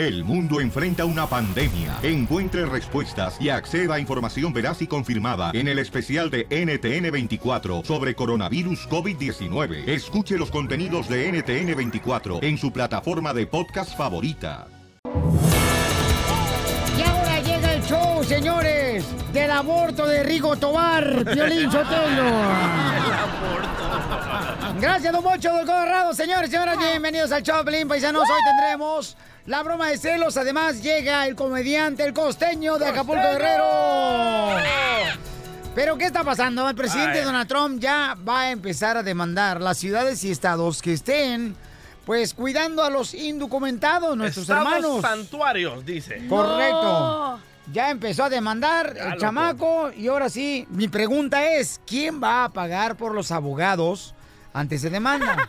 El mundo enfrenta una pandemia. Encuentre respuestas y acceda a información veraz y confirmada en el especial de NTN24 sobre coronavirus COVID-19. Escuche los contenidos de NTN24 en su plataforma de podcast favorita. Y ahora llega el show, señores, del aborto de Rigo Tobar, Violín Sotelo. Gracias, don Mocho del Colorado. Señores y señoras, bienvenidos al show, Pelín Paisanos. Hoy tendremos la broma de celos. Además, llega el comediante, el costeño de Acapulco Guerrero. Pero, ¿qué está pasando? El presidente Ay. Donald Trump ya va a empezar a demandar las ciudades y estados que estén, pues, cuidando a los indocumentados, nuestros Estados hermanos. santuarios, dice. Correcto. Ya empezó a demandar Ya, el loco. chamaco y ahora sí, mi pregunta es, ¿quién va a pagar por los abogados antes de demanda?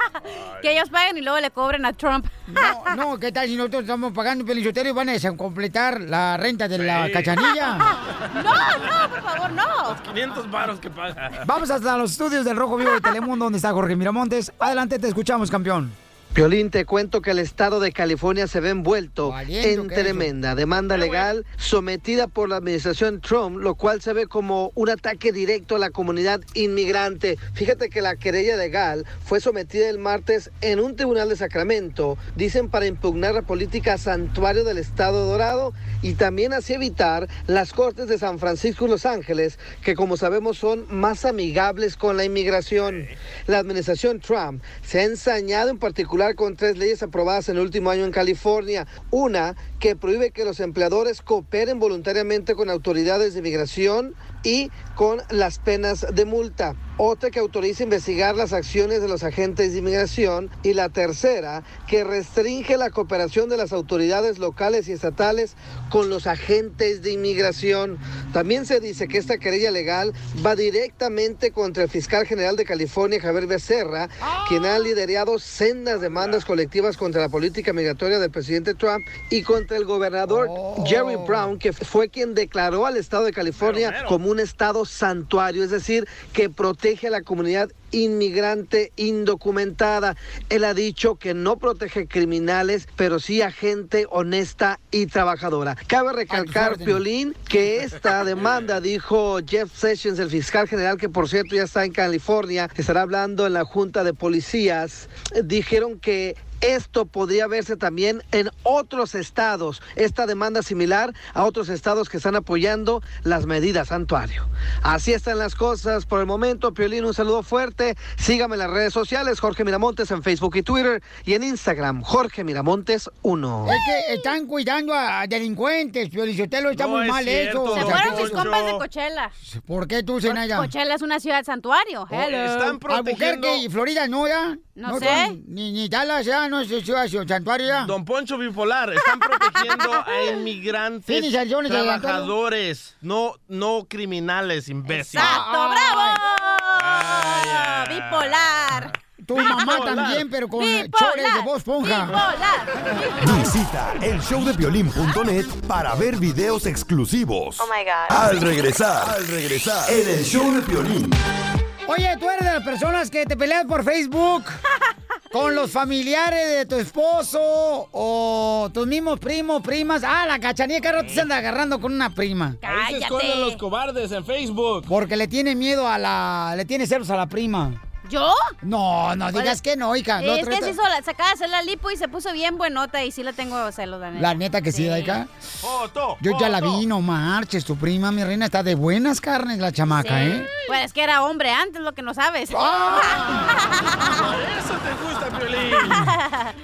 Que ellos paguen y luego le cobren a Trump. No, no, ¿qué tal si nosotros estamos pagando pelizotero y van a completar la renta de la cachanilla? No, no, por favor, no. 500 varos que paga. Vamos hasta los estudios del Rojo Vivo de Telemundo donde está Jorge Miramontes. Adelante, te escuchamos, campeón. Piolín, te cuento que el estado de California se ve envuelto en tremenda demanda legal sometida por la administración Trump, lo cual se ve como un ataque directo a la comunidad inmigrante. Fíjate que la querella legal fue sometida el martes en un tribunal de Sacramento, dicen para impugnar la política santuario del estado dorado y también así evitar las cortes de San Francisco y Los Ángeles, que como sabemos son más amigables con la inmigración. La administración Trump se ha ensañado en particular con tres leyes aprobadas en el último año en California. Una que prohíbe que los empleadores cooperen voluntariamente con autoridades de inmigración y con las penas de multa. Otra que autoriza investigar las acciones de los agentes de inmigración. Y la tercera que restringe la cooperación de las autoridades locales y estatales con los agentes de inmigración. También se dice que esta querella legal va directamente contra el fiscal general de California, Javier Becerra, quien ha liderado sendas demandas colectivas contra la política migratoria del presidente Trump y contra el gobernador Jerry Brown, que fue quien declaró al estado de California como un estado santuario, es decir, que protege a la comunidad inmigrante indocumentada. Él ha dicho que no protege criminales, pero sí a gente honesta y trabajadora. Cabe recalcar, Piolín, que esta demanda, dijo Jeff Sessions, el fiscal general, que por cierto ya está en California, estará hablando en la Junta de Policías, dijeron que esto podría verse también en otros estados, esta demanda similar a otros estados que están apoyando las medidas santuario. Así están las cosas por el momento. Piolín, un saludo fuerte. Sígame en las redes sociales, Jorge Miramontes en Facebook y Twitter y en Instagram, Jorge Miramontes 1. Es que están cuidando a delincuentes, Piolichotelo, está No muy es mal cierto, eso. Se fueron mis Poncho. compas de Coachella. ¿Por qué tú, Zenaya? Coachella es una ciudad santuario. Hello. Albuquerque y Florida no, ya. No sé. son- ni, ni Dallas, ya, no es ciudad, ciudad, santuario, ya. Don Poncho Bipolar, están protegiendo a inmigrantes, del trabajadores, no, no criminales, imbécil. ¡Exacto, bravo! Bipolar. Tu mamá también, pero con chores de voz esponja. Visita elshowdepiolín.net para ver videos exclusivos. Oh my God. Al regresar, al regresar, en el show de Piolín. Oye, tú eres de las personas que te peleas por Facebook con los familiares de tu esposo o tus mismos primos, primas. Ah, la cachanilla que rato se anda agarrando con una prima. Ahí se esconden los cobardes en Facebook. Porque le tiene miedo a la... Le tiene celos a la prima. ¿Yo? No, no digas que no, hija. No, es que se, hizo la, se acaba de hacer la lipo y se puso bien buenota y sí la tengo celos, la neta. La neta que sí, Daika. Foto, Yo ya la vi, no marches. Tu prima, mi reina, está de buenas carnes la chamaca, ¿eh? Pues es que era hombre antes, lo que no sabes. Ah. Eso te gusta, Piolín.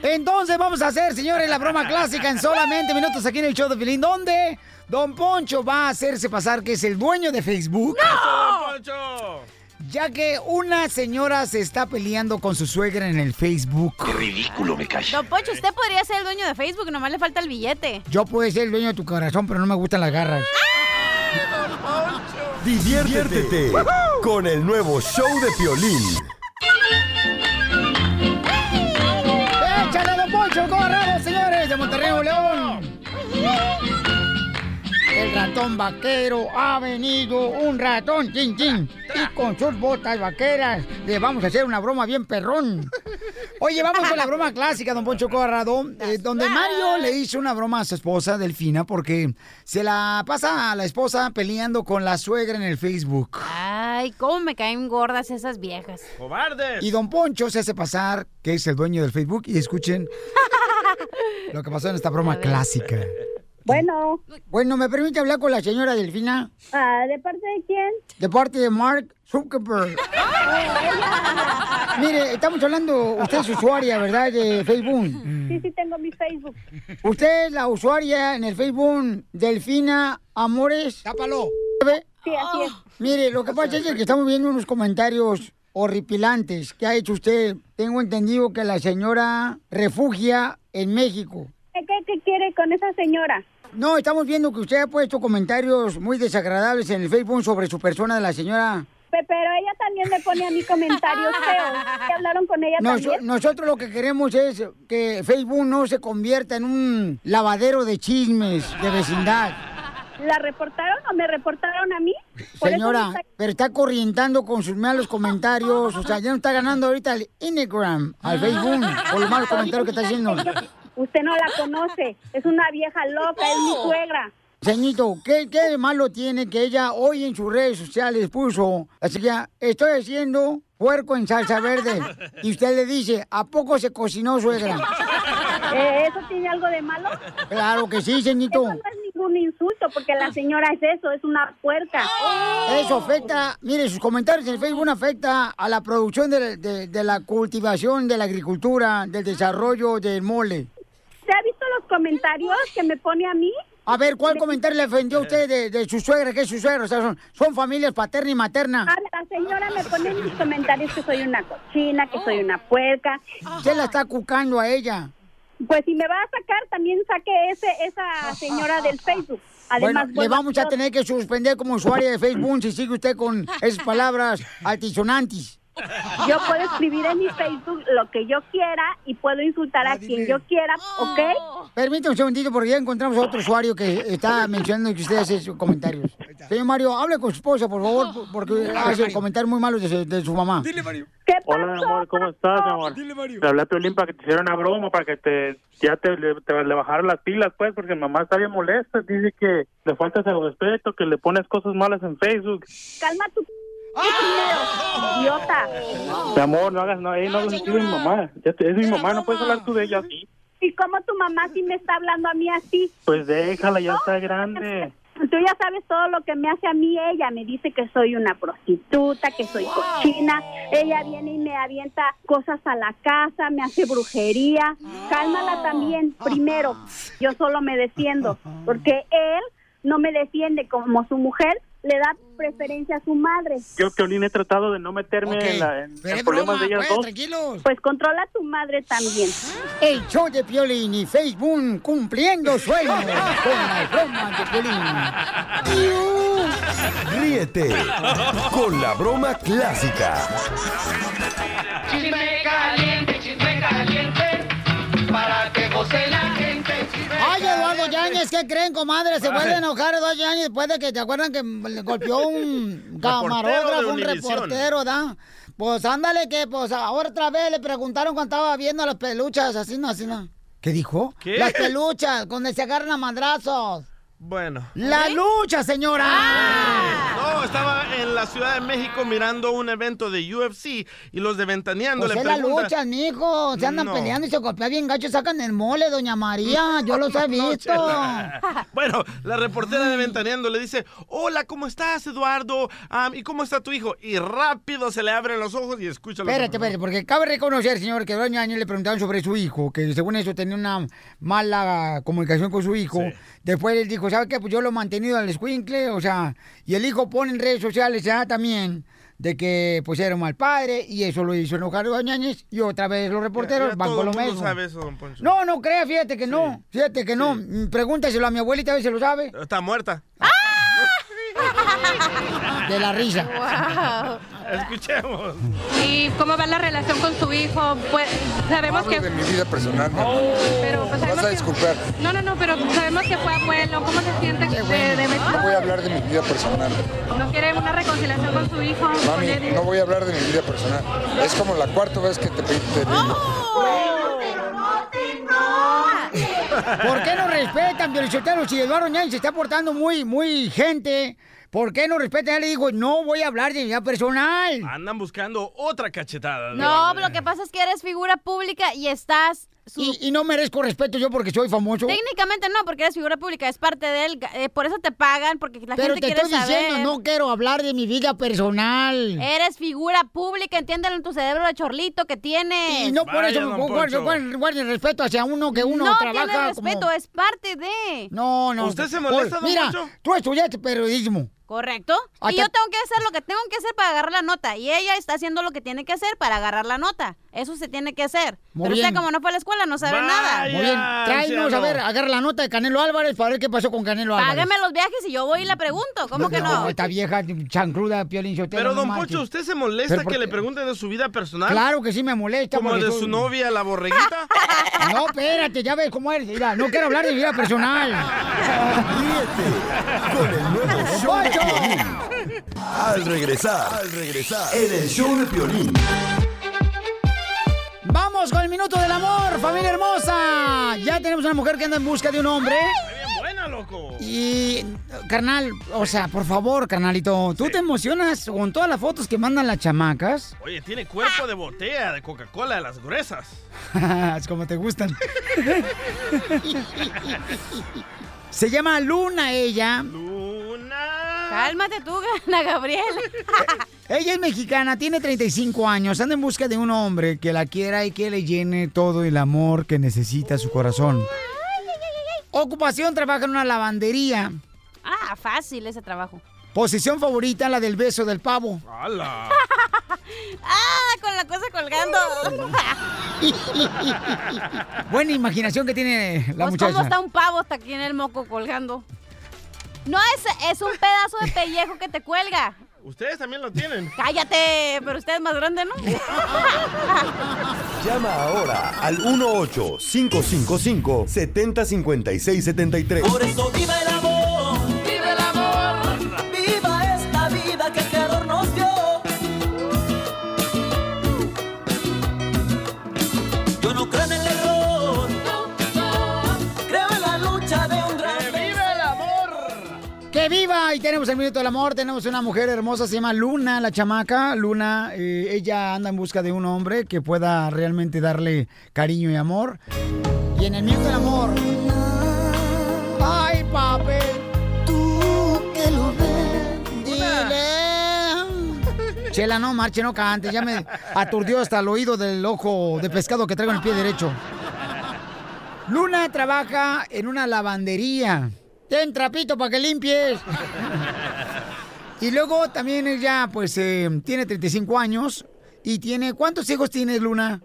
Entonces vamos a hacer, señores, la broma clásica en solamente minutos aquí en el show de Pilín, donde Don Poncho va a hacerse pasar que es el dueño de Facebook. Don Poncho. Ya que una señora se está peleando con su suegra en el Facebook. Qué ridículo me cae. Don Poncho, usted podría ser el dueño de Facebook, nomás le falta el billete. Yo puedo ser el dueño de tu corazón, pero no me gustan las garras. Diviértete con el nuevo show de Piolín. ¡Échale, Don Poncho, corrado, señores, de Monterrey, León! El ratón vaquero ha venido, un ratón, chin, chin. Y con sus botas vaqueras le vamos a hacer una broma bien perrón. Oye, vamos con la broma clásica, don Poncho Corrado, eh, donde Mario le hizo una broma a su esposa, Delfina, porque se la pasa a la esposa peleando con la suegra en el Facebook. Ay, cómo me caen gordas esas viejas. ¡Cobardes! Y don Poncho se hace pasar que es el dueño del Facebook y escuchen lo que pasó en esta broma clásica. Bueno, Bueno, ¿me permite hablar con la señora Delfina? ah, ¿de parte de quién? De parte de Mark Zuckerberg. Mire, estamos hablando, usted es usuaria, ¿verdad? De Facebook. Sí, sí, tengo mi Facebook. Usted es la usuaria en el Facebook Delfina Amores. Tápalo. Sí, así es. Mire, lo que pasa es que estamos viendo unos comentarios horripilantes que ha hecho usted. Tengo entendido que la señora refugia en México. ¿Qué, qué, qué quiere con esa señora? No, estamos viendo que usted ha puesto comentarios muy desagradables en el Facebook sobre su persona de la señora. Pe- Pero ella también me pone a mí comentarios feos. ¿Qué hablaron con ella Nos- también? nosotros lo que queremos es que Facebook no se convierta en un lavadero de chismes de vecindad. ¿La reportaron o me reportaron a mí? Por Señora, está- pero está corrientando con sus malos comentarios. O sea, ya no está ganando ahorita el Instagram, al Facebook, por los malos comentarios que está haciendo. Usted no la conoce. Es una vieja loca, es mi suegra. Señito, ¿qué, ¿qué de malo tiene que ella hoy en sus redes sociales puso? Así que estoy haciendo puerco en salsa verde. Y usted le dice, ¿a poco se cocinó suegra? Eh, ¿Eso tiene algo de malo? Claro que sí, señito. Eso no es ningún insulto, porque la señora es eso, es una puerca. Eso afecta, mire, sus comentarios en el Facebook afecta a la producción de, de- de la cultivación, de la agricultura, del desarrollo del mole. ¿Se ha visto los comentarios que me pone a mí? A ver, ¿cuál comentario le ofendió a usted de, de su suegra? ¿Qué es su suegra? O sea, son, son familias paterna y materna. Ah, la señora me pone en mis comentarios que soy una cochina, que soy una puerca. Usted la está cucando a ella. Pues si me va a sacar, también saque ese, esa señora del Facebook. Además, bueno, le vamos a tener que suspender como usuaria de Facebook si sigue usted con esas palabras altisonantes. Yo puedo escribir en mi Facebook lo que yo quiera y puedo insultar a quien yo quiera, ¿ok? Permítame un segundito porque ya encontramos a otro usuario que está mencionando que usted hace sus comentarios. Señor Mario, hable con su esposa, por favor, porque hace comentarios muy malos de su, de su mamá. ¿Qué Hola, mi amor, ¿cómo estás, mi amor? Te hablé a Piolín para que te hiciera una broma, para que te ya te, le, te le bajaran las pilas, pues, porque mamá está bien molesta. Dice que le faltas el respeto, que le pones cosas malas en Facebook. Calma tu primero, idiota. Mi amor, no hagas, no, ey, no hagas así mi mamá. Ya te- es mi mamá, no puedes hablar tú de ella así. ¿Y cómo tu mamá sí me está hablando a mí así? Pues déjala, ya está grande. Tú ya sabes todo lo que me hace a mí ella. Me dice que soy una prostituta, que soy cochina. Ella viene y me avienta cosas a la casa, me hace brujería. Cálmala también, primero. Yo solo me defiendo, porque él no me defiende como su mujer, le da preferencia a su madre. Yo, Piolín, he tratado de no meterme en, la- en- en problemas de ellas dos. tranquilos. Pues controla a tu madre también. El show de Piolín y Facebook cumpliendo sueños con las bromas de Piolín. Ríete con la broma clásica. Chisme caliente, chisme Yáñez, ¿qué creen, comadre? Se vuelve a enojar Eduardo Yáñez después de que, ¿te acuerdan que le golpeó un camarógrafo, un reportero, da? Pues ándale que, pues ahora otra vez le preguntaron cuando estaba viendo las peluchas, así no, así no. ¿Qué dijo? ¿Qué? Las peluchas, donde se agarran a madrazos. Bueno. ¡La lucha, señora! No, estaba en la Ciudad de México mirando un evento de UFC y los de Ventaneando Pues le es la preguntan... lucha, mijo. Se andan No. peleando y se golpean bien gacho, sacan el mole, doña María. Yo los he visto. Bueno, la reportera de Ventaneando le dice, hola, ¿cómo estás, Eduardo? ¿Y cómo está tu hijo? Y rápido se le abren los ojos y escucha lo que Espérate, espérate, porque cabe reconocer, señor, que dos años le preguntaron sobre su hijo, que según eso tenía una mala comunicación con su hijo. Después él dijo, ¿sabe qué? Pues yo lo he mantenido al escuincle, o sea, y el hijo pone en redes sociales ya también de que pues era un mal padre y eso lo hizo enojar a Doña Áñez y otra vez los reporteros Ya van todo con lo mundo mismo. sabe eso, don Poncho. No, no crea, fíjate que no, fíjate que no. Mm, Pregúntaselo a mi abuelita a ver si lo sabe. Está muerta. De la risa. Escuchemos. ¿Y cómo va la relación con su hijo? Pues sabemos Hablo que... de mi vida personal. amor. Pero pues, Vas a que- disculpar. No, no, no, pero sabemos que fue abuelo. ¿Cómo se siente de, de- No voy a hablar de mi vida personal. no quiere una reconciliación con su hijo? Mami, no voy a hablar de mi vida personal. Es como la cuarta vez que te, pe- te digo. ¿Por qué no respetan, Piolichotero? Si Eduardo Ñañez se está portando muy, muy gente, ¿por qué no respetan? Ya le digo, no voy a hablar de mi vida personal. Andan buscando otra cachetada. No, lo que pasa es que eres figura pública y estás... su- Y, y no merezco respeto yo porque soy famoso. Técnicamente no, porque eres figura pública, es parte de él. eh, por eso te pagan, porque la Pero gente te quiere estoy saber. diciendo, no quiero hablar de mi vida personal. Eres figura pública, entiéndelo en tu cerebro de chorlito que tienes. Y no por eso guardo el respeto hacia uno que uno no trabaja tiene respeto, como... es parte de. No, no. ¿Usted se molesta, Por- don Mira, Poncho? tú estudiaste periodismo. ¿Correcto? Y yo tengo que hacer lo que tengo que hacer para agarrar la nota. Y ella está haciendo lo que tiene que hacer para agarrar la nota. Eso se tiene que hacer. Muy Pero bien. usted, como no fue a la escuela, no sabe nada. Muy bien, tráenos a ver, agarra la nota de Canelo Álvarez para ver qué pasó con Canelo Álvarez. Págame los viajes y yo voy y le pregunto. ¿Cómo que no? Esta vieja chancruda, Piolín Sotelo, Pero, no don marches. Poncho, ¿usted se molesta Pero ¿por que le pregunten de su vida personal? Claro que sí me molesta. ¿Como de soy- su novia, la borreguita? No, espérate, ya ves cómo eres. Mira, no quiero hablar de mi vida personal. Con el nuevo show Piolín. Al regresar, al regresar, en el show de Piolín. Vamos con el minuto del amor, familia hermosa. Ya tenemos una mujer que anda en busca de un hombre. Bien buena, loco. Y, carnal, o sea, por favor, carnalito, ¿tú te emocionas con todas las fotos que mandan las chamacas? Oye, tiene cuerpo de botella de Coca-Cola de las gruesas. es como te gustan. Se llama Luna ella. Cálmate tú, Ana Gabriel. Ella es mexicana, tiene 35 años, anda en busca de un hombre que la quiera y que le llene todo el amor que necesita su corazón. Ocupación, trabaja en una lavandería. Ah, fácil ese trabajo. Posición favorita, la del beso del pavo. ¡Hala! ah, con la cosa colgando. Buena imaginación que tiene la Pues, muchacha. ¿Cómo está un pavo hasta aquí en el moco colgando? No, es, es un pedazo de pellejo que te cuelga. Ustedes también lo tienen. Cállate, pero usted es más grande, ¿no? Llama ahora al 1-8-555-705673. Por eso viva el amor, ¡Que viva! Y tenemos el minuto del amor. Tenemos una mujer hermosa, se llama Luna, la chamaca. Luna, eh, ella anda en busca de un hombre que pueda realmente darle cariño y amor. Y en el minuto del amor. ¡Ay, papi! Tú que lo ves. Dile. Chela, no marche, no cante. Ya me aturdió hasta el oído del ojo de pescado que traigo en el pie derecho. Luna trabaja en una lavandería. Ten trapito para que limpies. y luego también ella, pues, eh, tiene 35 años. Y tiene, ¿cuántos hijos tienes, Luna?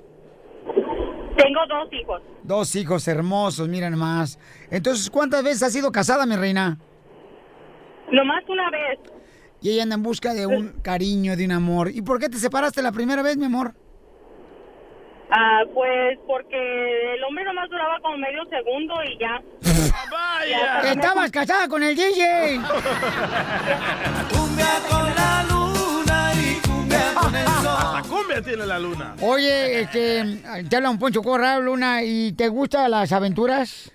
Tengo dos hijos. Dos hijos hermosos, miren más. Entonces, ¿cuántas veces has sido casada, mi reina? Nomás una vez. Y ella anda en busca de un cariño, de un amor. ¿Y por qué te separaste la primera vez, mi amor? Ah, pues porque el hombre nomás duraba como medio segundo y ya. ¡Vaya! Estabas casada con el DJ. Cumbia con la luna y cumbia con el sol. Hasta cumbia tiene la luna. Oye, este, te habla un Poncho Corra, Luna, ¿y te gustan las aventuras?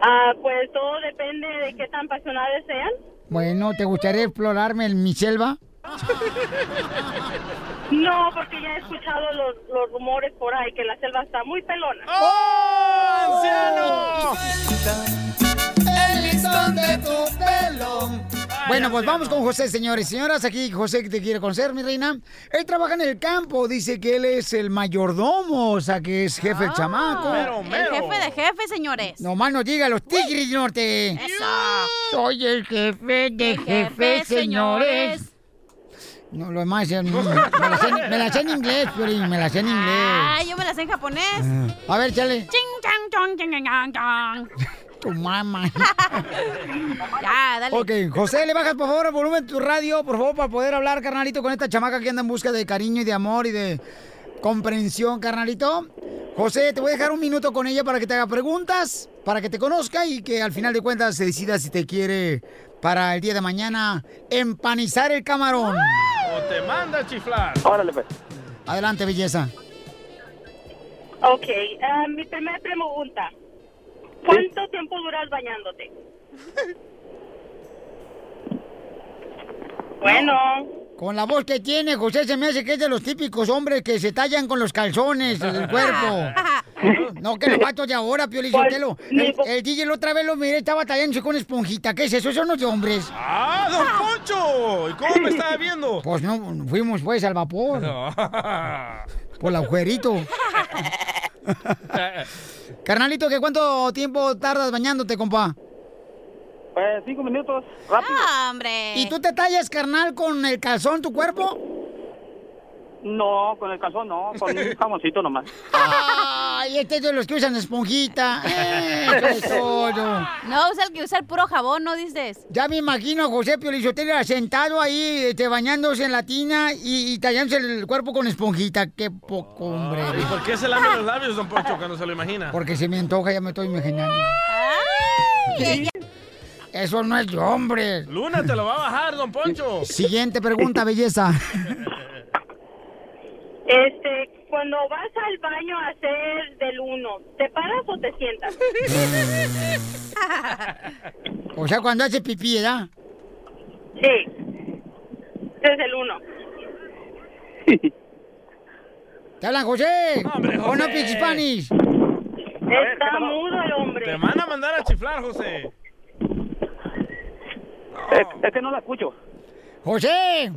Ah, pues todo depende de qué tan apasionadas sean. Bueno, ¿te gustaría explorarme en mi selva? No, porque ya he escuchado los, los rumores por ahí que la selva está muy pelona. ¡Oh, El listón de tu pelo. Bueno, pues vamos con José, señores. Señoras, aquí José que te quiere conocer, mi reina. Él trabaja en el campo, dice que él es el mayordomo, o sea, que es jefe el chamaco. Mero, El mero. jefe de jefe, señores. No más nos diga los tigres del norte. Eso. Soy el jefe de jefe, señores. No, lo demás, me, me la sé, en- inglés, Piolín, me la sé en inglés. Ay, yo me la sé en japonés. A ver, chale. Ching, chang, chong, ching, chang, chang. Tu mamá. ya, dale. Ok, José, le bajas por favor el volumen de tu radio, por favor, para poder hablar, carnalito, con esta chamaca que anda en busca de cariño y de amor y de comprensión, carnalito. José, te voy a dejar un minuto con ella para que te haga preguntas, para que te conozca y que al final de cuentas se decida si te quiere para el día de mañana empanizar el camarón. O te manda a chiflar. Órale, pues. Adelante, belleza. Ok, ah, mi primera pregunta. ¿Cuánto tiempo duras bañándote? bueno. Con la voz que tiene, José se me hace que es de los típicos hombres que se tallan con los calzones del cuerpo. No, que los vatos de ahora, Pio Lizotelo. El, el DJ la otra vez lo miré, estaba tallándose con esponjita. ¿Qué es eso? Eso no es de hombres. ¡Ah, don Poncho! ¿Y cómo me estaba viendo? Pues no, fuimos pues al vapor. Por el agujerito. Carnalito, ¿qué cuánto tiempo tardas bañándote, compa? Pues cinco minutos, rápido. Ah, hombre. ¿Y tú te tallas, carnal, con el calzón tu cuerpo? No, con el calzón no, con un jamoncito nomás. Ay, este es de los que usan esponjita. Eso es todo. No, usa el que usa el puro jabón, ¿no dices? Ya me imagino a José Piolizotelo sentado ahí, este, bañándose en la tina y, y tallándose el cuerpo con esponjita. Qué poco, hombre. ¿Y por qué se lame los labios, don Poncho, cuando se lo imagina? Porque se me antoja, ya me estoy imaginando. Eso no es de hombre. Luna te lo va a bajar, don Poncho. Siguiente pregunta, belleza. Este, cuando vas al baño a hacer del uno, ¿te paras o te sientas? O sea, cuando hace pipí, ¿verdad? Sí. Es el uno. ¿Te hablan, José? Hombre, ¿O no, José. Pix Spanish? Está mudo el hombre. Te van a mandar a chiflar, José. Es, es que no la escucho. ¡José!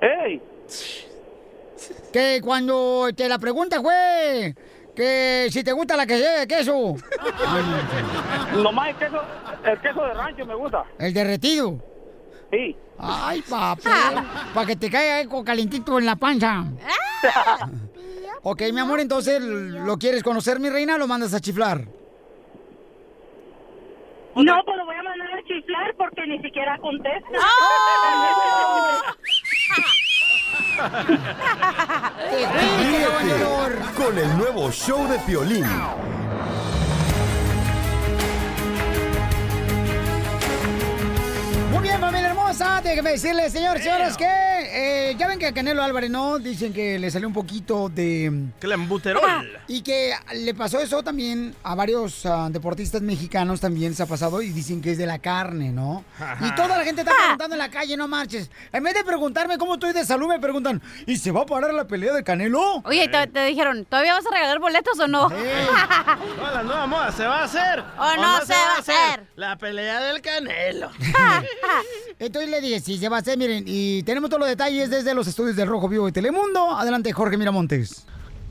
¡Ey! Que cuando te la pregunta fue que si te gusta la que de queso. Nomás el queso, el queso de rancho me gusta. El derretido. Sí. Ay, papá. Para que te caiga eco calientito en la panza. Ok, mi amor, entonces, ¿lo quieres conocer, mi reina, o lo mandas a chiflar? No, lo voy a porque ni siquiera contesta. Ríete con el nuevo show de Piolín. Hermosa. Déjeme decirles, señores, señores, que eh, ya ven que a Canelo Álvarez, ¿no? Dicen que le salió un poquito de... Clembuterol. Y que le pasó eso también a varios ah, deportistas mexicanos también se ha pasado y dicen que es de la carne, ¿no? Y toda la gente está preguntando en la calle, no marches. En vez de preguntarme cómo estoy de salud, me preguntan, ¿y se va a parar la pelea de Canelo? Oye, te, te dijeron, ¿todavía vas a regalar boletos o no? No, la nueva moda, ¿se va a hacer? ¿O no se va a hacer? La pelea del canelo. Entonces le dije, sí, se va a hacer, miren, y tenemos todos los detalles desde los estudios del Rojo Vivo de Telemundo. Adelante, Jorge Miramontes.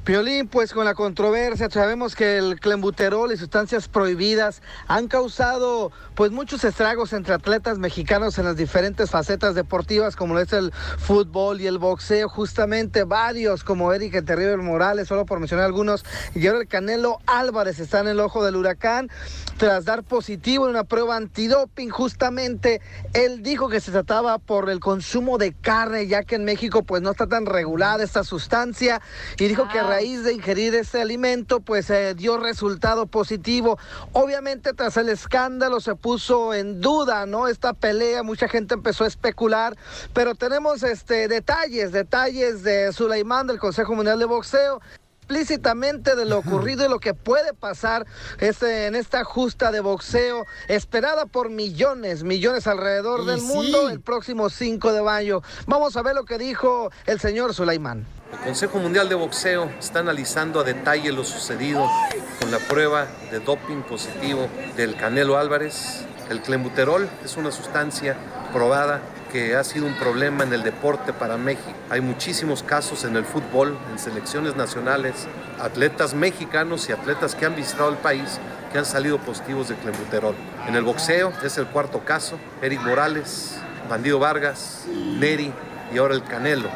Piolín, pues con la controversia, sabemos que el clenbuterol y sustancias prohibidas han causado pues muchos estragos entre atletas mexicanos en las diferentes facetas deportivas como lo es el fútbol y el boxeo, justamente varios como Eric Terrible Morales, solo por mencionar algunos, y ahora el Canelo Álvarez está en el ojo del huracán tras dar positivo en una prueba antidoping, justamente él dijo que se trataba por el consumo de carne, ya que en México pues no está tan regulada esta sustancia y dijo que a raíz de ingerir este alimento pues eh, dio resultado positivo. Obviamente tras el escándalo se puso en duda, ¿no? Esta pelea, mucha gente empezó a especular, pero tenemos este detalles, detalles de Sulaimán del Consejo Mundial de Boxeo explícitamente de lo ocurrido y lo que puede pasar este, en esta justa de boxeo esperada por millones, millones alrededor del mundo el próximo 5 de mayo. Vamos a ver lo que dijo el señor Sulaimán. El Consejo Mundial de Boxeo está analizando a detalle lo sucedido con la prueba de doping positivo del Canelo Álvarez. El clenbuterol es una sustancia probada que ha sido un problema en el deporte para México. Hay muchísimos casos en el fútbol, en selecciones nacionales, atletas mexicanos y atletas que han visitado el país que han salido positivos de clenbuterol. En el boxeo es el cuarto caso, Eric Morales, Bandido Vargas, Neri y ahora el Canelo.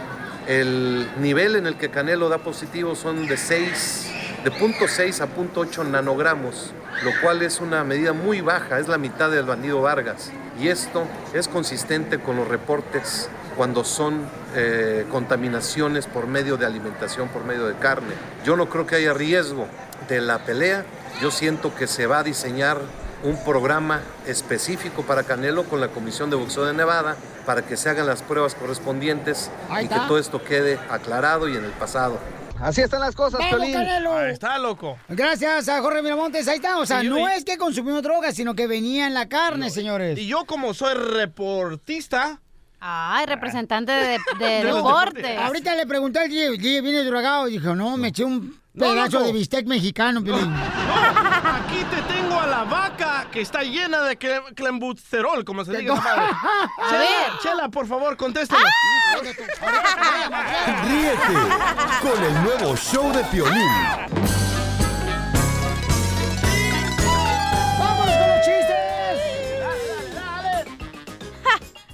El nivel en el que Canelo da positivo son de 6, de 0.6 a 0.8 nanogramos lo cual es una medida muy baja, es la mitad del bandido Vargas. Y esto es consistente con los reportes cuando son eh, contaminaciones por medio de alimentación, por medio de carne. Yo no creo que haya riesgo de la pelea, yo siento que se va a diseñar un programa específico para Canelo con la Comisión de Boxeo de Nevada para que se hagan las pruebas correspondientes y que todo esto quede aclarado y en el pasado. Así están las cosas, ¡Vamos, Piolín. Canelo! Ahí está, loco. Gracias a Jorge Miramontes, ahí está. O sea, no y- es que consumió drogas, sino que venía en la carne, señores. Y yo como soy reportista... Ay, representante de, de De los deporte. Ahorita le pregunté al DJ, viene drogado y dijo, no, me eché un pedazo de bistec mexicano, Piolín. Aquí te tengo a la vaca que está llena de cle- clenbuterol, como se diga. esa madre. A Chela, ver. Chela, por favor, contéstame. Ríete con el nuevo show de Piolín. ¡Vámonos con los chistes!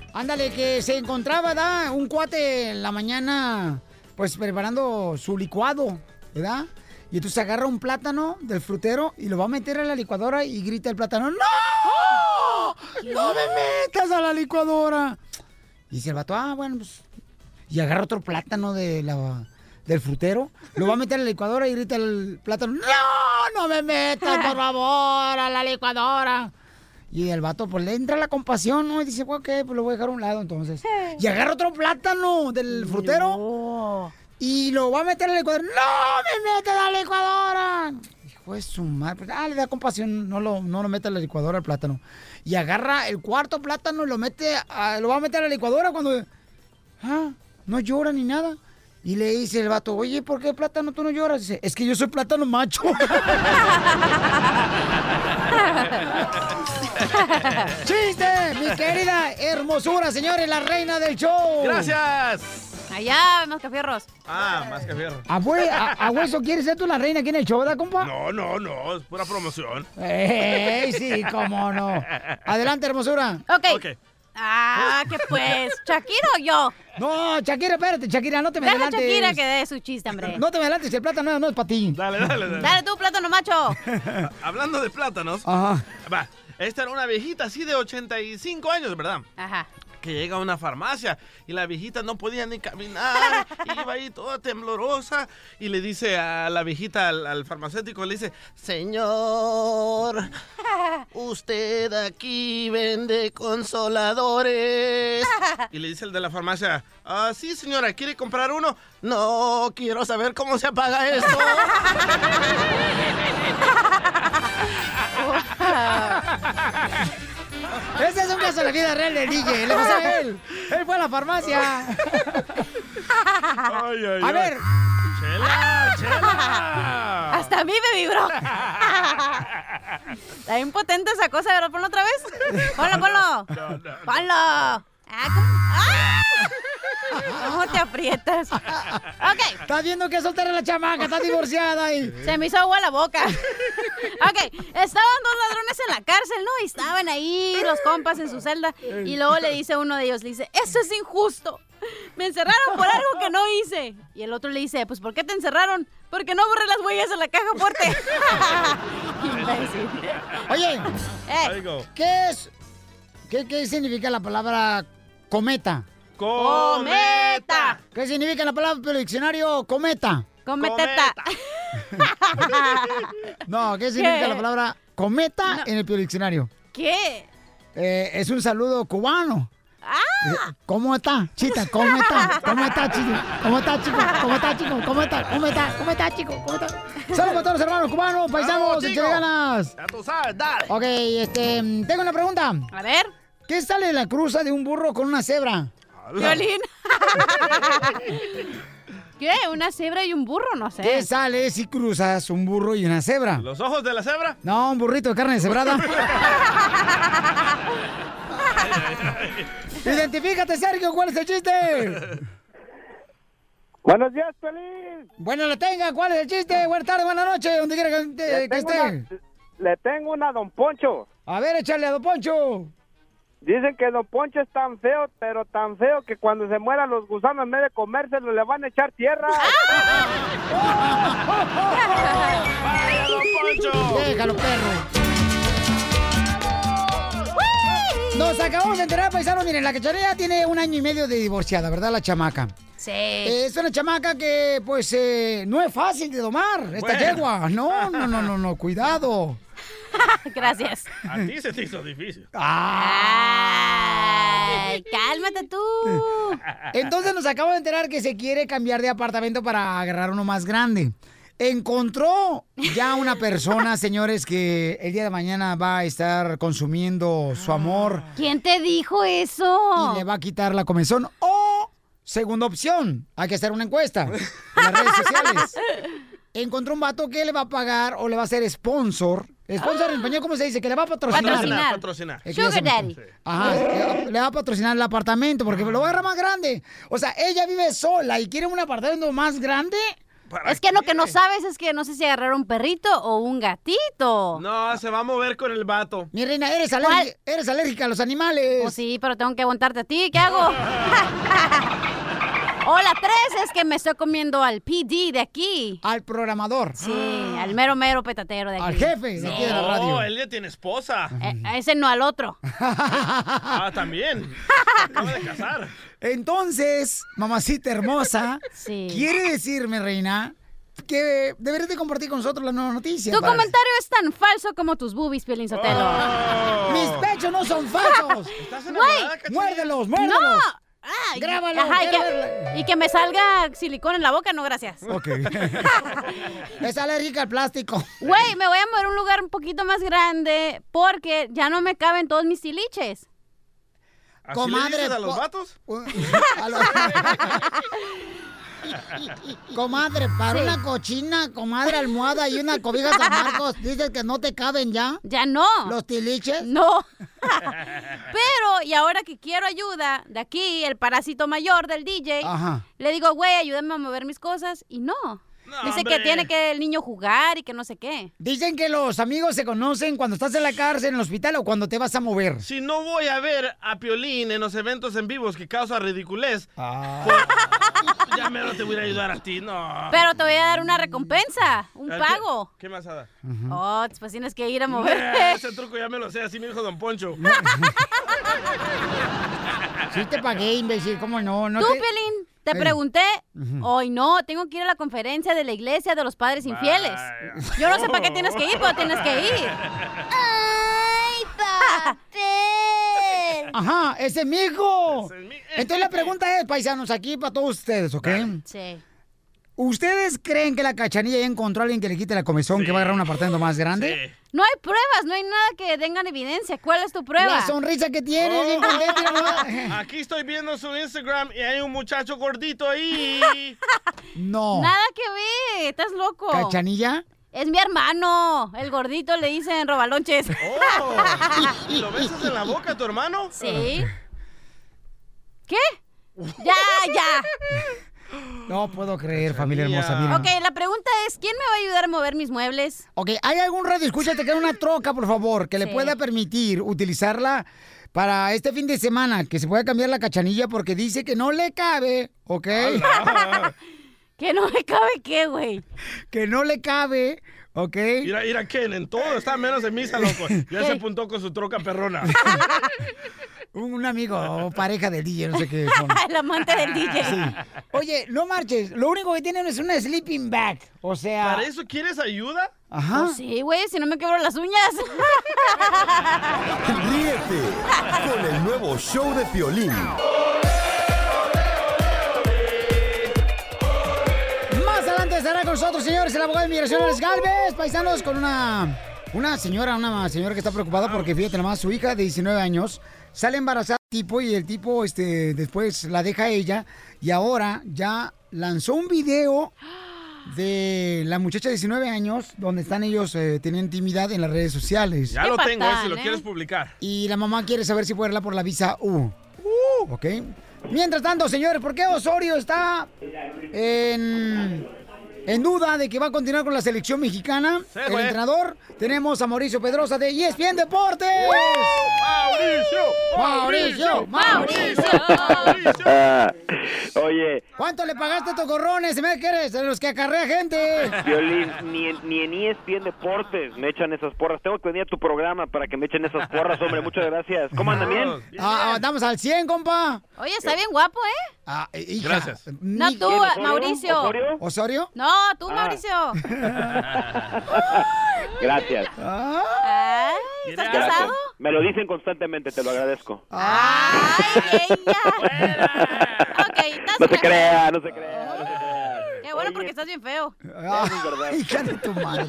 Ándale, que se encontraba, ¿da? Un cuate en la mañana, pues preparando su licuado, ¿verdad? Y entonces agarra un plátano del frutero y lo va a meter a la licuadora y grita el plátano, ¡No! ¡No me metas a la licuadora! Y dice el vato, ah, bueno, pues... Y agarra otro plátano de la, del frutero, lo va a meter a la licuadora y grita el plátano, ¡No! ¡No me metas, por favor, a la licuadora! Y el vato, pues le entra la compasión, ¿no? Y dice, ok, pues lo voy a dejar a un lado entonces. Y agarra otro plátano del frutero y lo va a meter a la licuadora. ¡No me metas a la licuadora! Hijo de su madre. Pues, ah, le da compasión, no lo, no lo mete a la licuadora el plátano. Y agarra el cuarto plátano y lo mete, a- lo va a meter a la licuadora cuando. Ah, no llora ni nada. Y le dice el vato, oye, ¿por qué plátano tú no lloras? Dice, es que yo soy plátano macho. ¡Chiste! Mi querida hermosura, señores, la reina del show. Gracias. Allá, Mascafierros. Ah, más que fierro. ¿A, hue- a- a hueso quieres ser tú la reina aquí en el show, verdad, compa? No, no, no, es pura promoción. ¡Ey, sí, cómo no! Adelante, hermosura. Ok. Ah, ¿qué pues? ¿Shakira o yo? No, Shakira, espérate, Shakira, no te me Deja a adelantes. Shakira que dé su chiste, hombre. No te me adelantes, el plátano no es para ti. Dale, dale, dale. Dale tú, plátano macho. Hablando de plátanos. Ajá. Va, esta era una viejita así de 85 años, ¿verdad? Ajá. Que llega a una farmacia y la viejita no podía ni caminar, iba ahí toda temblorosa y le dice a la viejita, al, al farmacéutico, le dice, señor, usted aquí vende consoladores. Y le dice el de la farmacia, ah, sí señora, ¿quiere comprar uno? No, quiero saber cómo se apaga esto. Ese es un caso de la vida real del DJ. Le pasó a él. Él fue a la farmacia. Ay, ay, A ver. ¡Chela, chela! Hasta a mí me vibró. Está impotente esa cosa, ¿verdad? Ponlo otra vez. Ponlo, ponlo. Ponlo. Ah, ¿cómo? ¡Ah! ¿Cómo te aprietas? Ok. Estás viendo que soltera la chamaca, está divorciada y. Se me hizo agua la boca. Ok, estaban dos ladrones en la cárcel, ¿no? Y estaban ahí los compas en su celda. Y luego le dice uno de ellos, le dice, eso es injusto. Me encerraron por algo que no hice. Y el otro le dice, pues ¿por qué te encerraron? Porque no borré las huellas en la caja fuerte. Oye, Eh, ¿qué es? ¿Qué, qué significa la palabra cometa? Cometa. ¿Qué significa la palabra el diccionario cometa? Cometeta. No, ¿qué significa ¿Qué? la palabra cometa en el Pio diccionario? ¿Qué? Eh, es un saludo cubano. ¡Ah! ¿Cómo está, chita? ¿Cómo está? ¿Cómo está, chico? ¿Cómo está, chico? ¿Cómo está, chico? ¿Cómo está? ¿Cómo está? ¿Cómo está, chico? ¿Cómo está? Saludos a todos los hermanos cubanos, paisanos, ganas. Ya tú sabes, dale. Ok, este, tengo una pregunta. A ver. ¿Qué sale de la cruza de un burro con una cebra? Violín. ¿Qué? ¿Una cebra y un burro? No sé. ¿Qué sale si cruzas un burro y una cebra? ¿Los ojos de la cebra? No, un burrito de carne cebrada. Identifícate, Sergio, ¿cuál es el chiste? Buenos días, Pelín. Bueno, le tenga, ¿cuál es el chiste? Buenas tardes, buenas noches, donde quiera que, Le que esté. una- le tengo una a Don Poncho. A ver, échale a Don Poncho. Dicen que Don Poncho es tan feo, pero tan feo que cuando se mueran los gusanos en vez de comérselos le van a echar tierra. ¡Vaya, Don Poncho! Déjalo, perro. Nos acabamos de enterar, paisanos. Miren, la cacharilla tiene un año y medio de divorciada, ¿verdad? La chamaca. Sí. Eh, es una chamaca que, pues, eh, no es fácil de domar, esta yegua. No, no, no, no, no, cuidado. Gracias. A ti se te hizo difícil. Ay, cálmate tú. Entonces nos acabo de enterar que se quiere cambiar de apartamento para agarrar uno más grande. Encontró ya una persona, señores, que el día de mañana va a estar consumiendo su amor ¿Quién te dijo eso? y le va a quitar la comezón. O, segunda opción, hay que hacer una encuesta en las redes sociales. Encontró un vato que le va a pagar o le va a hacer sponsor. Sponsor en español, ¿cómo se dice? Que le va a patrocinar. Patrocinar, patrocinar. Sugar daddy. Ajá, le- le va a patrocinar el apartamento porque lo va a agarrar más grande. O sea, ella vive sola y quiere un apartamento más grande. Es que lo que no sabes es que no sé si agarrar un perrito o un gatito. No, se va a mover con el vato. Mi reina, eres, alergi- eres alérgica a los animales. Pues sí, pero tengo que aguantarte a ti. ¿Qué hago? o la tres es que me estoy comiendo al PD de aquí. Al programador. Sí, al mero mero petatero de aquí. Al jefe de aquí de la radio. No, él ya tiene esposa. Eh, a ese no al otro. Ah, también. Acaba de casar. Entonces, mamacita hermosa, Sí. quiere decirme, reina, que deberías de compartir con nosotros la nueva noticia. Tu comentario es tan falso como tus boobies, Piolín Sotelo. Mis pechos no son falsos. Güey, Muérdelos, no. Ay, Grábalo, Ajá, y, que, y que me salga silicón en la boca, no, gracias. Ok. es alérgica al plástico. Güey, me voy a mover a un lugar un poquito más grande porque ya no me caben todos mis tiliches. ¿Así Comadre, le dices a los vatos? A los- Comadre, para Sí. una cochina, comadre, almohada y una cobija San Marcos, dices que no te caben ya. Ya no. ¿Los tiliches? No. Pero, y ahora que quiero ayuda de aquí, el parásito mayor del DJ, Ajá. le digo, güey, ayúdame a mover mis cosas. Y no. Dice hombre. que tiene que el niño jugar y que no sé qué. Dicen que los amigos se conocen cuando estás en la cárcel, en el hospital o cuando te vas a mover. Si no voy a ver a Piolín en los eventos en vivos que causa ridiculez, Ah. pues, ya menos te voy a ayudar a ti, no. Pero te voy a dar una recompensa, un ¿A qué- pago. ¿Qué más da? Oh, pues tienes que ir a Eh, moverte. Ese truco ya me lo sé, así me dijo Don Poncho. Sí te pagué, imbécil, ¿cómo no? no Tú, te- Pelín, te Ey. pregunté. Hoy no, tengo que ir a la conferencia de la iglesia de los padres infieles. Vaya. Yo no sé para qué tienes que ir, pero tienes que ir. ¡Ay, papel! Ajá, ese es mi hijo. Entonces la pregunta es, paisanos, aquí para todos ustedes, ¿ok? Sí. ¿Ustedes creen que la cachanilla ya encontró a alguien que le quite la comezón que va a agarrar un apartamento más grande? No hay pruebas, no hay nada que tengan evidencia. ¿Cuál es tu prueba? La sonrisa que tiene, ¿no? Aquí estoy viendo su Instagram y hay un muchacho gordito ahí. No. Nada que ver, estás loco. ¿Cachanilla? Es mi hermano, el gordito le dicen robalonches. Oh, ¿Y lo besas en la boca a tu hermano? Sí. ¿Qué? Ya, ya. No puedo creer, familia hermosa. miren. Ok, la pregunta es, ¿quién me va a ayudar a mover mis muebles? Ok, ¿hay algún radio? Escúchate que una troca, por favor, que le pueda permitir utilizarla para este fin de semana, que se pueda cambiar la cachanilla porque dice que no le cabe, ¿ok? Que no me cabe qué, güey. que no le cabe, ¿ok? Mira, mira, Ken, en todo está menos en misa, loco. Ya se apuntó con su troca perrona. Un, un amigo o pareja del DJ, no sé qué son. El amante del DJ. Sí. Oye, no marches, lo único que tienen es una sleeping bag, o sea... ¿Para eso quieres ayuda? Ajá. Pues sí, güey, si no me quebro las uñas. Ríete con el nuevo show de Piolín. Más adelante estará con nosotros, señores, el abogado de inmigración, Alex Galvez, paisanos, con una, una señora, una señora que está preocupada porque, fíjate nomás, su hija de 19 años sale embarazada del tipo y el tipo, este, después la deja a ella y ahora ya lanzó un video de la muchacha de 19 años donde están ellos eh, teniendo intimidad en las redes sociales. Ya lo tengo, eh, si lo quieres publicar. Y la mamá quiere saber si puede irla por la visa U. ¿Ok? Mientras tanto, señores, ¿por qué Osorio está en, en duda de que va a continuar con la selección mexicana. Sí, el entrenador. Tenemos a Mauricio Pedrosa de ESPN Deportes. ¡Mauricio! Mauricio. Ah, oye, ¿Cuánto le pagaste a estos gorrones? Se me que eres de los que acarrea gente. Violín, ni en, ni en ESPN Deportes me echan esas porras. Tengo que venir a tu programa para que me echen esas porras, hombre. Muchas gracias. ¿Cómo andan bien? Ah, andamos al 100, compa. Oye, está bien guapo, ¿eh? Ah, hija. Gracias. No, tú. Mauricio. ¿Osorio? ¿Osorio? No, tú, Ah. Mauricio. Gracias. Ay, ¿Estás Gracias. casado? Me lo dicen constantemente, te lo agradezco. No se crea, no se crea. Qué bueno porque estás bien feo. Eso es verdad. Hija de tu madre.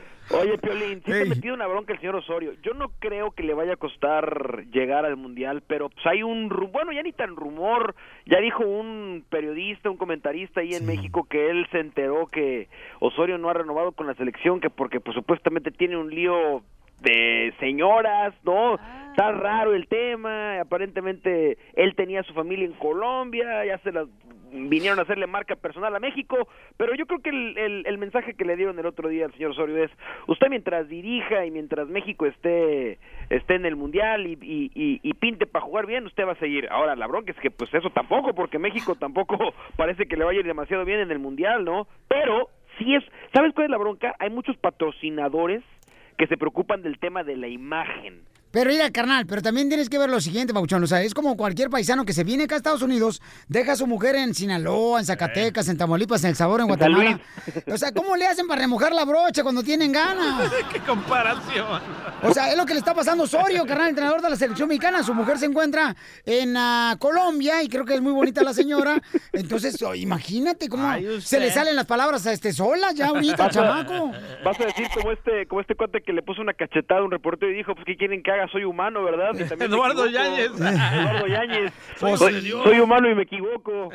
Oye, Piolín, sí te he metido una bronca el señor Osorio. Yo no creo que le vaya a costar llegar al Mundial, pero pues hay un... Bueno, ya ni tan rumor. Ya dijo un periodista, un comentarista ahí en México que él se enteró que Osorio no ha renovado con la selección, que porque pues supuestamente tiene un lío de señoras, ¿no? Está raro el tema, aparentemente él tenía a su familia en Colombia, ya se las vinieron a hacerle marca personal a México, pero yo creo que el, el- el mensaje que le dieron el otro día al señor Osorio es, usted mientras dirija y mientras México esté esté en el Mundial y, y, y- y pinte para jugar bien, usted va a seguir. Ahora, la bronca es que pues eso tampoco, porque México tampoco parece que le vaya a ir demasiado bien en el Mundial, ¿no? Pero sí es, ¿sabes cuál es la bronca? Hay muchos patrocinadores que se preocupan del tema de la imagen. Pero mira, carnal, pero también tienes que ver lo siguiente, Pauchón. O sea, es como cualquier paisano que se viene acá a Estados Unidos, deja a su mujer en Sinaloa, en Zacatecas, en Tamaulipas, en El Sabor, en Guatemala. O sea, ¿cómo le hacen para remojar la brocha cuando tienen ganas? ¡Qué comparación! O sea, es lo que le está pasando a Osorio, carnal, entrenador de la selección mexicana. Su mujer se encuentra en ah, Colombia y creo que es muy bonita la señora. Entonces, oh, imagínate cómo Ay, se le salen las palabras a este sola ya ahorita, Vas a- chamaco. Vas a decir como este, como este cuate que le puso una cachetada a un reportero y dijo, pues, ¿qué quieren que haga? Soy humano, ¿verdad? Y también me Eduardo. Yáñez. Eduardo Yáñez. Pues, soy, soy humano y me equivoco.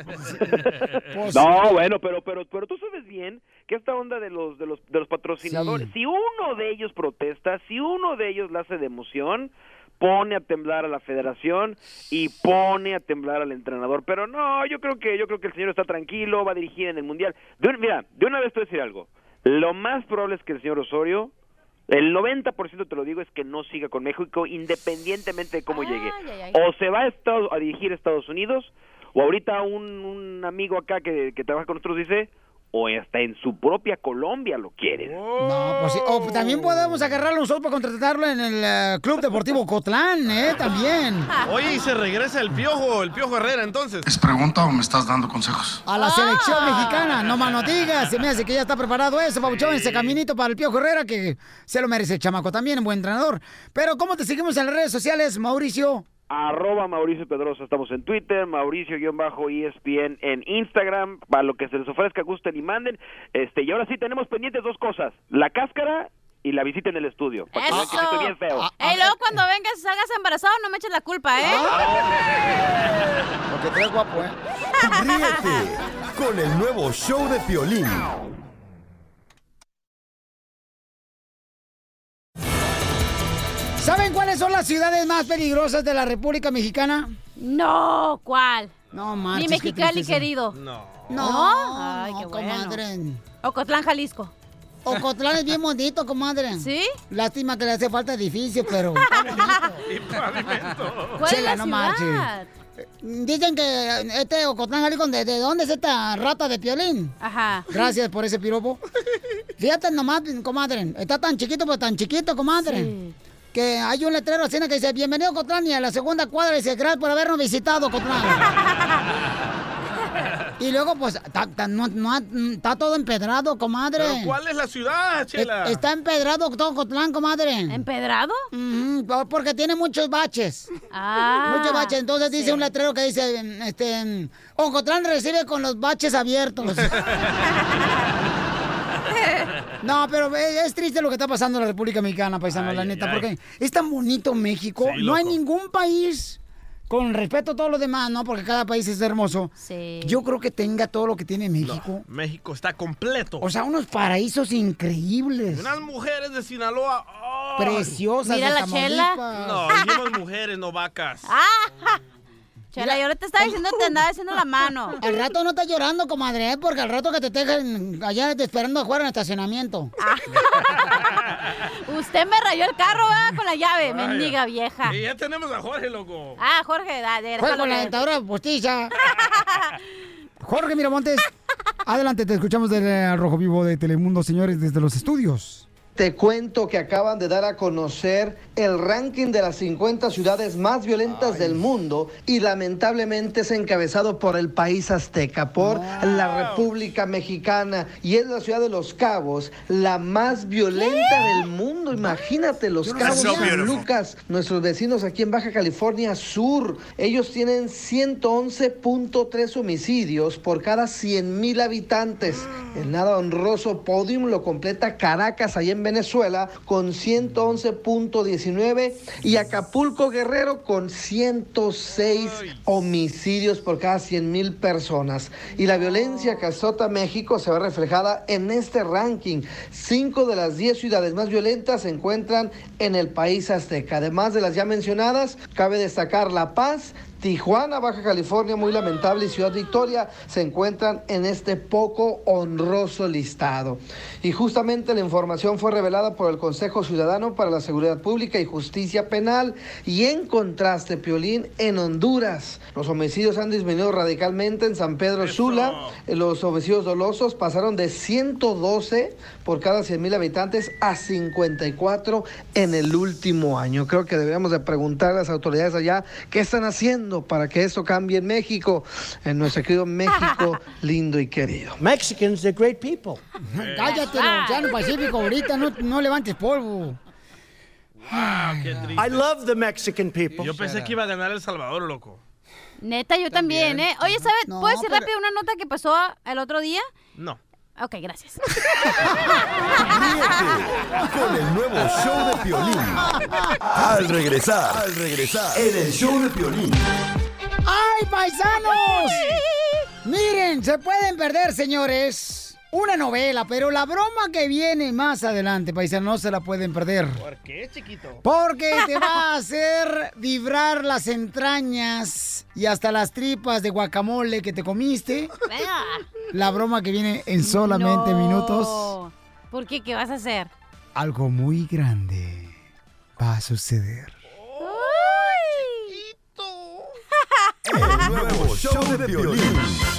Pues, no, bueno, pero, pero, pero tú sabes bien que esta onda de los, de los, de los patrocinadores, si uno de ellos protesta, si uno de ellos la hace de emoción, pone a temblar a la federación y pone a temblar al entrenador. Pero no, yo creo que, yo creo que el señor está tranquilo, va a dirigir en el mundial. De un- mira, de una vez te voy a decir algo. Lo más probable es que el señor Osorio el 90% te lo digo es que no siga con México independientemente de cómo llegue. O se va a, Estados- a dirigir a Estados Unidos, o ahorita un, un amigo acá que, que trabaja con nosotros dice, o hasta en su propia Colombia lo quieren. No, pues sí. O también podemos agarrarlo nosotros para contratarlo en el eh, Club Deportivo Cotlán, ¿eh? También. Oye, y se regresa el piojo, el piojo Herrera entonces. ¿Es pregunta o me estás dando consejos? A la selección mexicana, no más no digas, se me hace que ya está preparado eso, Pabuchón, ese caminito para el Pío Herrera, que se lo merece el chamaco también, un buen entrenador. Pero, ¿cómo te seguimos en las redes sociales, Mauricio? Arroba Mauricio Pedrosa, estamos en Twitter, Mauricio-ESPN en Instagram, para lo que se les ofrezca, gusten y manden. Este, y ahora sí tenemos pendientes dos cosas, la cáscara y la visita en el estudio. Para que estoy bien feo. Y luego cuando vengas, salgas embarazado, no me eches la culpa, ¿eh? Porque te ves guapo, ¿eh? Ríete con el nuevo show de Piolín. ¿Saben cuáles son las ciudades más peligrosas de la República Mexicana? No, ¿cuál? No, Ni marches, qué Mexicali, querido. No. No, Ay, qué no, bueno. comadre. Ocotlán, Jalisco. Ocotlán es bien bonito, comadre. ¿Sí? Lástima que le hace falta edificio, pero... ¿Cuál Chela, es la no ciudad? Dicen que este Ocotlán, Jalisco, ¿de, de dónde es esta rata de piolín? Ajá. Gracias por ese piropo. Fíjate nomás, comadre. Está tan chiquito, pero tan chiquito, comadre. Que hay un letrero así que dice, bienvenido Ocotlán, y a la segunda cuadra dice, gracias por habernos visitado, Ocotlán. y luego, pues, ta- ta- no- no- está todo empedrado, comadre. ¿Pero cuál es la ciudad, Chela? Eh, Está empedrado todo Ocotlán, comadre. ¿Empedrado? Porque tiene muchos baches. Ah, Muchos baches. Entonces dice sí. un letrero que dice, este, Ocotlán recibe con los baches abiertos. No, pero es triste lo que está pasando en la República Mexicana, paisano, la neta, ay. porque es tan bonito México. Sí, no hay ningún país, con respeto a todo lo demás, ¿no? Porque cada país es hermoso. Sí. Yo creo que tenga todo lo que tiene México. México está completo. O sea, unos paraísos increíbles. Unas mujeres de Sinaloa. ¡oh! Preciosas Mira de la chela. Tamaulipas. No, dijimos mujeres, no vacas. Ah, Chela, yo te estaba diciendo que te andaba haciendo la mano. Al rato no estás llorando, comadre, ¿eh? porque al rato que te dejen allá esperando afuera en el estacionamiento. Usted me rayó el carro, ¿verdad? Con la llave, Vaya. mendiga vieja. Y ya tenemos a Jorge, loco. Ah, Jorge, da, de- Fue déjalo con la dentadura postiza. Jorge Miramontes, adelante, te escuchamos del eh, Al Rojo Vivo de Telemundo, señores, desde los estudios. Te cuento que acaban de dar a conocer el ranking de las 50 ciudades más violentas del mundo y lamentablemente es encabezado por el país azteca, por la República Mexicana y es la ciudad de Los Cabos, la más violenta del mundo. Imagínate, Los Cabos, sabía. San Lucas, nuestros vecinos aquí en Baja California Sur, ellos tienen 111.3 homicidios por cada 100 mil habitantes. El nada honroso podium lo completa Caracas, allá en Venezuela, con 111.19 y Acapulco Guerrero con 106 homicidios por cada 100 mil personas. Y la violencia que azota México se ve reflejada en este ranking. Cinco de las 10 ciudades más violentas se encuentran en el país azteca. Además de las ya mencionadas, cabe destacar La Paz, Tijuana, Baja California, muy lamentable, y Ciudad Victoria se encuentran en este poco honroso listado. Y justamente la información fue revelada por el Consejo Ciudadano para la Seguridad Pública y Justicia Penal. Y en contraste, Piolín, en Honduras, los homicidios han disminuido radicalmente en San Pedro Sula. Los homicidios dolosos pasaron de 112 por cada 100 mil habitantes a 54 en el último año. Creo que deberíamos de preguntar a las autoridades allá qué están haciendo para que eso cambie en México, en nuestro querido México lindo y querido. Mexicans, they're great people. Cállate, el Océano Pacífico, ahorita no, no levantes polvo. Wow, qué triste. I love the Mexican people. Yo pensé que iba a ganar El Salvador, loco. Neta, yo también, ¿eh? Oye, ¿sabes? No, ¿Puedo decir pero- rápido una nota que pasó el otro día? No. Ok, gracias. Con el nuevo show de Piolín. Al regresar, al regresar, en el show de Piolín. ¡Ay, paisanos! Miren, se pueden perder, señores. Una novela, pero la broma que viene más adelante, paisanos, no se la pueden perder. ¿Por qué, chiquito? Porque te va a hacer vibrar las entrañas y hasta las tripas de guacamole que te comiste. La broma que viene en solamente No. minutos. ¿Por qué? ¿Qué vas a hacer? Algo muy grande va a suceder. El nuevo show de Piolín.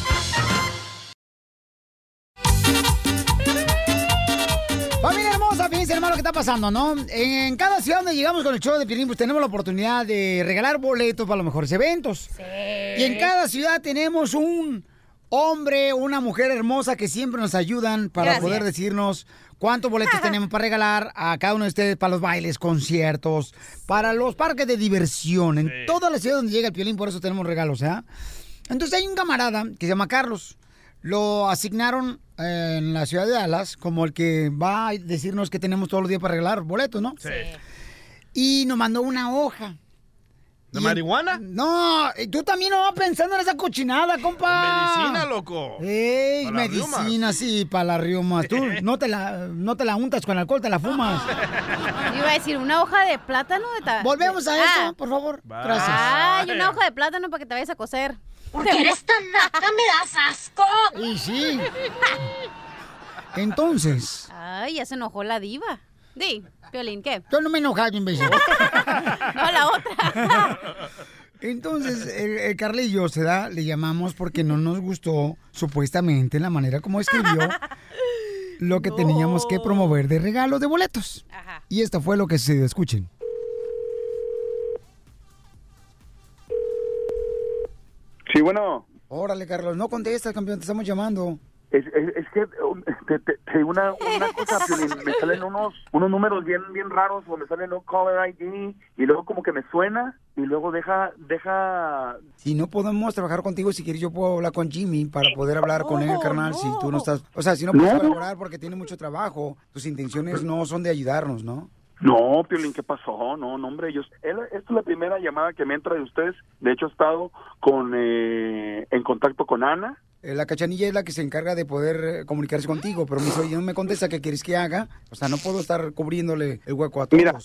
Fíjense hermano qué está pasando, ¿no? En cada ciudad donde llegamos con el show de Piolín, pues tenemos la oportunidad de regalar boletos para los mejores eventos. Y en cada ciudad tenemos un hombre una mujer hermosa que siempre nos ayudan para Gracias. poder decirnos cuántos boletos tenemos para regalar a cada uno de ustedes para los bailes, conciertos, para los parques de diversión. En todas las ciudades donde llega el Piolín, por eso tenemos regalos, ¿eh? Entonces hay un camarada que se llama Carlos. Lo asignaron en la ciudad de Dallas como el que va a decirnos que tenemos todos los días para regalar boletos, ¿no? Sí. Y nos mandó una hoja. ¿De Y- marihuana? No, y tú también no vas pensando en esa cochinada, compa. Medicina, loco. Ey, Para medicina, sí, para las riumas. Tú no te, la, no te la untas con alcohol, te la fumas. Iba a decir, ¿una hoja de plátano? De ta- Volvemos a Ah. eso, por favor. Gracias. Ay, una hoja de plátano para que te vayas a coser. Porque eres tan naca, me das asco. Y sí. Entonces, Ay, ya se enojó la diva. Di, Piolín, ¿qué? yo no me enojaba, imbécil. No, la otra. Entonces, el, el Carlillo se da, le llamamos porque no nos gustó, supuestamente, la manera como escribió lo que teníamos que promover de regalos de boletos. Y esto fue lo que sucedió. Escuchen. Sí, bueno. Órale, Carlos, no contestas, campeón, te estamos llamando. Es, es, es que te, te- una, una cosa, me salen unos unos números bien bien raros o me sale no caller ID y luego como que me suena y luego deja deja Si no podemos trabajar contigo, si quieres yo puedo hablar con Jimmy para poder hablar con él, carnal, si tú no estás... O sea, si no puedes No. colaborar porque tiene mucho trabajo, tus intenciones no son de ayudarnos, ¿no? No, Piolín, ¿qué pasó? No, no, hombre, él- esta es la primera llamada que me entra de ustedes. De hecho, he estado con eh, en contacto con Ana. Eh, La cachanilla es la que se encarga de poder eh, comunicarse contigo, pero mi soy no me contesta qué quieres que haga. O sea, no puedo estar cubriéndole el hueco a todos. Mira,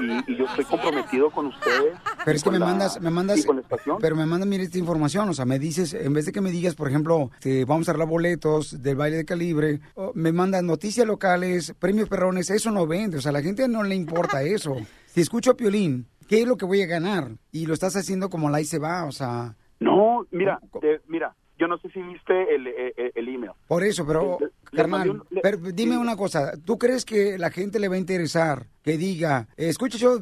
y, y yo estoy comprometido con ustedes. Pero es que me la- mandas, me mandas, y con la estación. pero me mandas, mira esta información, o sea, me dices, en vez de que me digas, por ejemplo, te vamos a arreglar boletos del baile de calibre, me mandas noticias locales, premios perrones, eso no vende, o sea, a la gente no le importa eso. Si escucho a Piolín, ¿qué es lo que voy a ganar? Y lo estás haciendo como la ahí se va, o sea, No, mira, te- mira, yo no sé si viste el, el, el email. por eso, pero, Le- le mandé carnal, un- le- pero dime una cosa, ¿tú crees que la gente le va a interesar que diga, escucha yo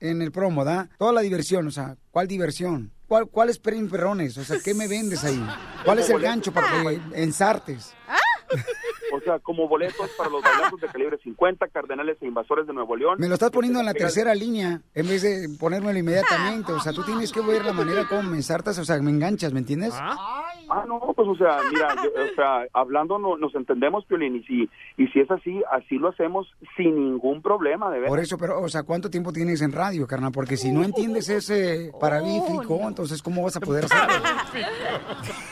en el promo, ¿da? Toda la diversión, o sea, ¿cuál diversión? ¿Cuál, ¿Cuáles premios perrones? O sea, ¿qué me vendes ahí? ¿Cuál es el gancho para que ensartes? O sea, como boletos para los bailazos de calibre 50, Cardenales e Invasores de Nuevo León. Me lo estás poniendo en la tercera línea en vez de ponérmelo inmediatamente. O sea, tú tienes que ver la manera como me ensartas, o sea, me enganchas, ¿me entiendes? Ah, no, pues o sea, mira, yo- o sea, hablando no- nos entendemos, Piolín, y si, y si es así, así lo hacemos sin ningún problema, de verdad. Por eso, pero, o sea, ¿cuánto tiempo tienes en radio, carnal? Porque si no entiendes ese parabíflico, entonces, ¿cómo vas a poder hacerlo?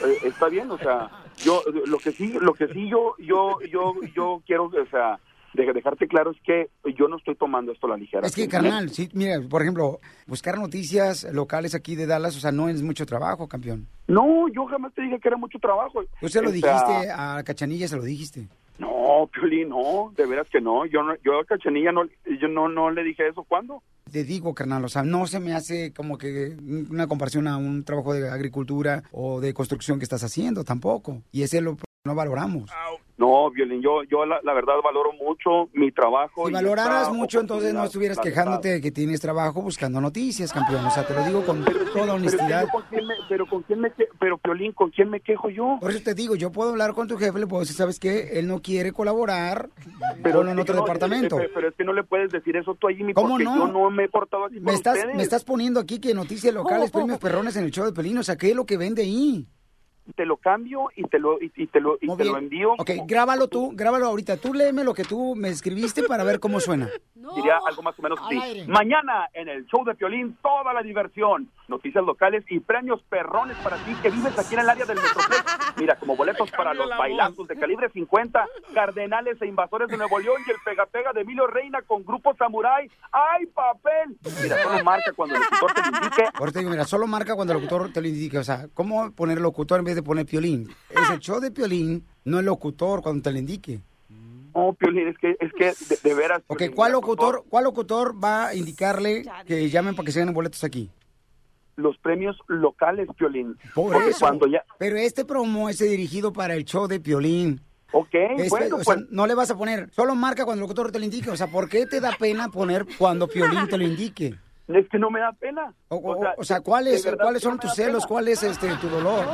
Eh, está bien, o sea, yo lo que sí, lo que sí yo, yo, yo, yo quiero, o sea, de- dejarte claro es que yo no estoy tomando esto a la ligera. Es que, carnal, sí, mira, por ejemplo, buscar noticias locales aquí de Dallas, o sea, no es mucho trabajo, campeón. No, yo jamás te dije que era mucho trabajo. Tú se lo O sea, dijiste a Cachanilla, se lo dijiste. No, Piolín, no, de veras que no. Yo no, yo a Cachanilla no, yo no, no le dije eso. ¿Cuándo? Te digo, carnal, o sea, no se me hace como que una comparación a un trabajo de agricultura o de construcción que estás haciendo tampoco. Y ese lo no valoramos. No, Violín, yo, yo la, la verdad valoro mucho mi trabajo. Si y valoraras mucho, entonces no estuvieras quejándote de que tienes trabajo buscando noticias, campeón. O sea, te lo digo con toda. Pero, honestidad. yo con quién me, pero con quién me, pero Piolín, ¿con quién me quejo yo? Por eso te digo, yo puedo hablar con tu jefe, le puedo decir, ¿sabes qué? Él no quiere colaborar Pero con en otro no, departamento. eh, eh, Pero es que no le puedes decir eso tú allí, mi ¿Cómo porque no? yo no me he portado así Me con estás, ustedes. me estás poniendo aquí que noticias locales, premios perrones en el show de Pelín. O sea, ¿qué es lo que vende ahí? Te lo cambio y te lo, y, y te lo, y te lo envío. Ok, grábalo tú, grábalo ahorita. Tú léeme lo que tú me escribiste para ver cómo suena. Diría algo más o menos así. Mañana en el show de Piolín, toda la diversión, noticias locales y premios perrones para ti que vives aquí en el área del Metroplex. Mira, como boletos para los bailazos de calibre 50, Cardenales e Invasores de Nuevo León y el Pega Pega de Emilio Reina con Grupo Samurai. ¡Ay, papel! Mira, solo marca cuando el locutor te lo indique. Ahora te digo, mira, solo marca cuando el locutor te lo indique. O sea, ¿cómo poner locutor en vez de poner piolín? Es el show de piolín, no el locutor cuando te lo indique. No, Piolín, es que, es que de, de veras. Ok, Piolín, ¿cuál locutor, ¿cuál locutor va a indicarle que llamen para que se ganen boletos aquí? Los premios locales, Piolín. Por Porque eso. cuando ya... Pero este promo es dirigido para el show de Piolín. Ok, Este, bueno, o sea, pues- no le vas a poner, solo marca cuando el locutor te lo indique. O sea, ¿por qué te da pena poner cuando Piolín te lo indique? Es que no me da pena. O, o- o sea, ¿cuáles, ¿cuáles no son tus celos? pena. ¿Cuál es este tu dolor?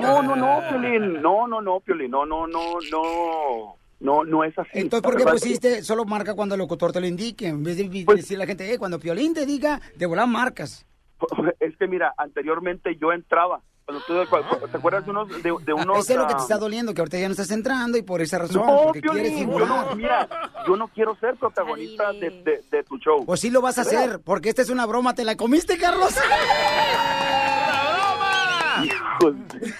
No, no, no, Piolín. No, no, no, Piolín. No, no, no, no. No, no es así. Entonces, ¿por qué pusiste solo marca cuando el locutor te lo indique? En vez de Pues decirle a la gente, eh, cuando Piolín te diga, de volar marcas. Es que mira, anteriormente yo entraba. Cuando tú, cuando- ¿Te acuerdas de unos... De, de unos Ese es lo que te ah, está doliendo, que ahorita ya no estás entrando y por esa razón, No, porque quieres Piolín, yo no, mira, yo no quiero ser protagonista de, de- de tu show. Pues sí lo vas a hacer, porque esta es una broma. ¿Te la comiste, Carlos? Hijos de-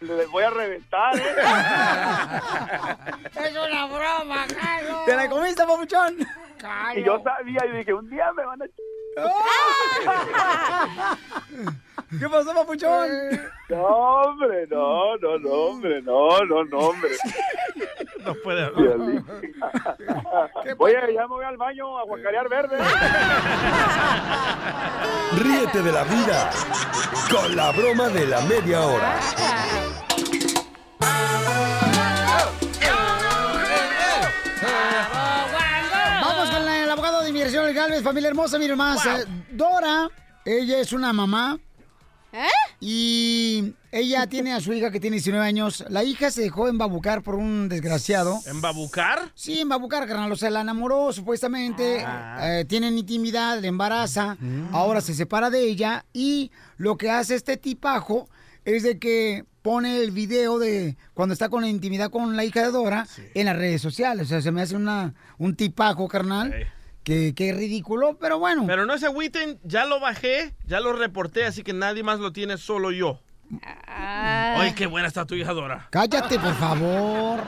Les voy a reventar, ¿eh? Es una broma, Carlos. ¿Te la comiste, papuchón? Y yo sabía, y dije, un día me van a... ¿Qué pasó, papuchón? No, hombre, no, no, no, hombre, no, no, no, hombre. No puede Piolín. Oye, ya me voy al baño a guacarear verde. Ríete de la vida con la broma de la media hora. El abogado de inmigración Galvez, familia hermosa, miren más. eh, Dora, ella es una mamá. ¿Eh? Y ella tiene a su hija que tiene 19 años. La hija se dejó embabucar por un desgraciado. ¿Embabucar? Sí, embabucar, carnal. O sea, la enamoró supuestamente. eh, tienen intimidad, le embaraza. Ahora se separa de ella. Y lo que hace este tipajo es de que pone el video de cuando está con la intimidad con la hija de Dora en las redes sociales. O sea, se me hace una, un tipajo, carnal. Que, que ridículo, pero bueno. Pero no se agüiten, ya lo bajé, ya lo reporté, así que nadie más lo tiene, solo yo. Ay, qué buena está tu hija Dora. Cállate, por favor.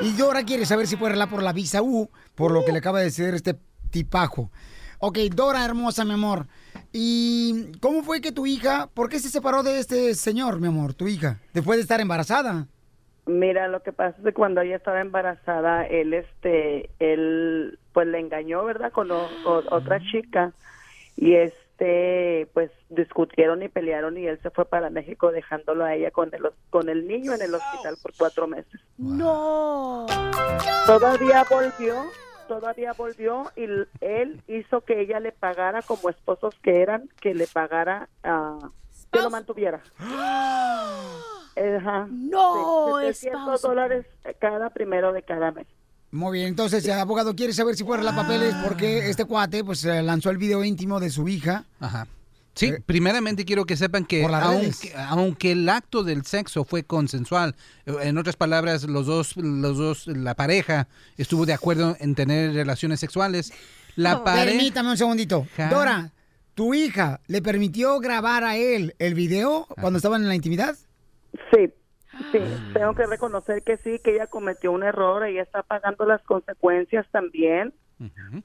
Y Dora quiere saber si puede arreglar por la visa U, por lo que le acaba de decir este tipajo. Ok, Dora, hermosa, mi amor. ¿Y cómo fue que tu hija, por qué se separó de este señor, mi amor, tu hija, después de estar embarazada? Mira, lo que pasa es que cuando ella estaba embarazada, él, este, él, pues le engañó, ¿verdad? Con o- o- otra chica y este, pues discutieron y pelearon y él se fue para México dejándolo a ella con el, con el niño en el hospital por cuatro meses. No. Todavía volvió, todavía volvió y él hizo que ella le pagara como esposos que eran, que le pagara, ah, que lo mantuviera. Ajá. No, Sí, 700 esposo. dólares cada primero de cada mes. Muy bien, entonces el abogado quiere saber si puede arreglar papeles porque este cuate pues eh, lanzó el video íntimo de su hija. Ajá. Sí, primeramente quiero que sepan que aunque, aunque el acto del sexo fue consensual, eh, en otras palabras, los dos, los dos, la pareja estuvo de acuerdo en tener relaciones sexuales, la pareja... Permítame un segundito. Dora, ¿tu hija le permitió grabar a él el video cuando estaban en la intimidad? Sí, sí, tengo que reconocer que sí, que ella cometió un error, ella está pagando las consecuencias también,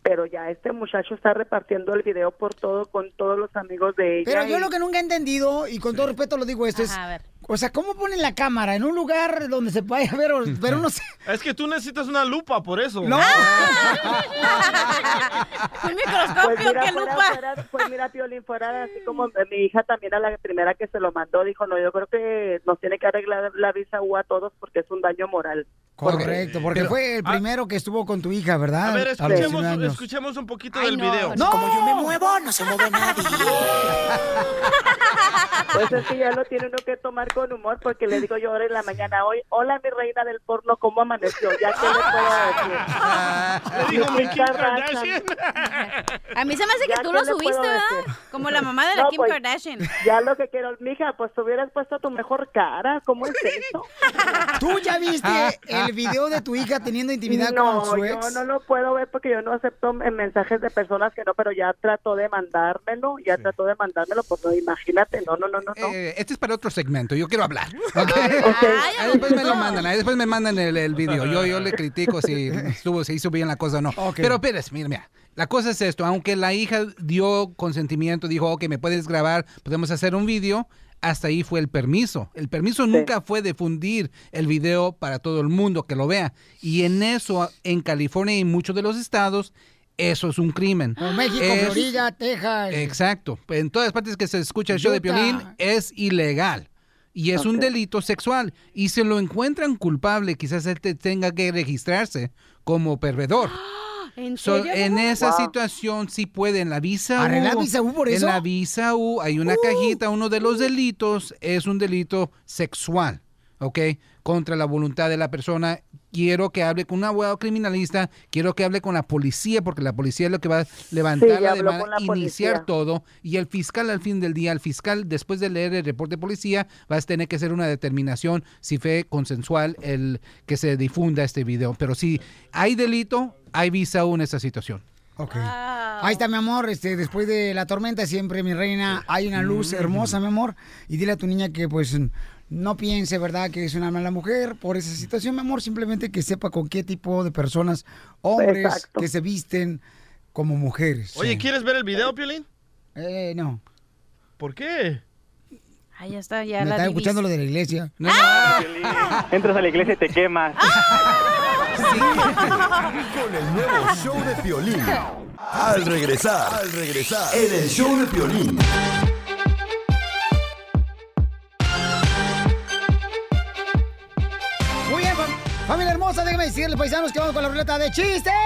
pero ya este muchacho está repartiendo el video por todo con todos los amigos de ella. Pero yo lo que nunca he entendido, y con todo respeto lo digo esto, es... O sea, ¿cómo ponen la cámara en un lugar donde se vaya a ver? Pero no sé... Es que tú necesitas una lupa por eso. No. Un microscopio, Pues mira, qué fuera- lupa. fuera- pues mira, Piolín, fuera así como mi hija también a la primera que se lo mandó, dijo, no, yo creo que nos tiene que arreglar la visa U a todos porque es un daño moral. Correcto, porque Pero- fue el primero que estuvo con tu hija, ¿verdad? A ver, escuchemos, 19 años. escuchemos un poquito Ay, del no, video. no. Como yo me muevo, no se mueve nadie. Pues es que ya lo tiene uno que tomar con humor porque le digo yo ahora en la mañana hoy, hola mi reina del porno, ¿cómo amaneció? Ya que le puedo decir. Le gracias. Kardashian. A mí se me hace que tú lo subiste, ¿verdad? decir. Como la mamá de la No, Kim pues, Kardashian. Ya lo que quiero, mija, pues te hubieras puesto tu mejor cara, ¿cómo es eso? ¿Tú ya viste el video de tu hija teniendo intimidad no, con su yo ex? no lo puedo ver porque yo no acepto en mensajes de personas que no, pero ya trató de mandármelo, ya trató de mandármelo, pues no, imagínate, no, no, no, no. no. Eh, este es para otro segmento, yo quiero hablar. ¿ok? Ahí después me lo mandan, ahí después me mandan el, el video. Yo, yo le critico si estuvo, se hizo bien la cosa o no. Pero Pérez, mira, mira. La cosa es esto, aunque la hija dio consentimiento, dijo, ok, me puedes grabar, podemos hacer un video, hasta ahí fue el permiso. El permiso nunca fue difundir el video para todo el mundo que lo vea. Y en eso, en California y en muchos de los estados, eso es un crimen. Como México, Es- Florida, Texas. Exacto. En todas partes que se escucha el show de. Piolín es ilegal. Y es un delito sexual. Y si lo encuentran culpable, quizás él te- tenga que registrarse como pervedor. ¿En So, serio? en esa Wow. situación sí puede, en la visa U. ¿Arreglar visa U por eso? En la visa U hay una cajita, uno de los delitos es un delito sexual, ¿ok? Contra la voluntad de la persona. Quiero que hable con un abogado criminalista, quiero que hable con la policía, porque la policía es lo que va a levantar ya la demanda, iniciar policía. todo, y el fiscal al fin del día, el fiscal después de leer el reporte de policía, va a tener que hacer una determinación si fue consensual el que se difunda este video. Pero si hay delito, hay visa U en esta situación. Ok. Ahí está, mi amor. Este, después de la tormenta, siempre, mi reina, hay una luz Mm. hermosa, mi amor. Y dile a tu niña que, pues, no piense, ¿verdad?, que es una mala mujer por esa situación, mi amor. Simplemente que sepa con qué tipo de personas, hombres, Exacto. que se visten como mujeres. Oye, ¿quieres ver el video, Piolín? Eh, no. ¿Por qué? Ahí ya está, ya Me la está divis. escuchando lo de la iglesia. Entras a la iglesia y te quemas. Con el nuevo show de Piolín. Al regresar, al regresar, en el show de Piolín. Hermosa, déjenme decirles, paisanos, que vamos con la ruleta de chistes.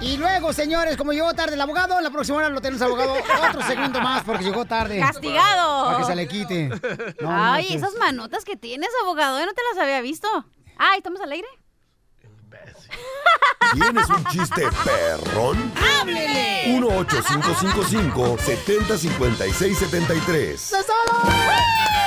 Y luego, señores, como llegó tarde el abogado, en la próxima hora lo tenemos abogado otro segundo más porque llegó tarde. ¡Castigado! Para que se le quite. No, no Ay, esas manotas que tienes, abogado, ¿eh? no te las había visto. Ay, ¿estamos al aire? ¿Tienes un chiste perrón? ¡Háblele! 1-855-7056-73. ¡Tesoro! La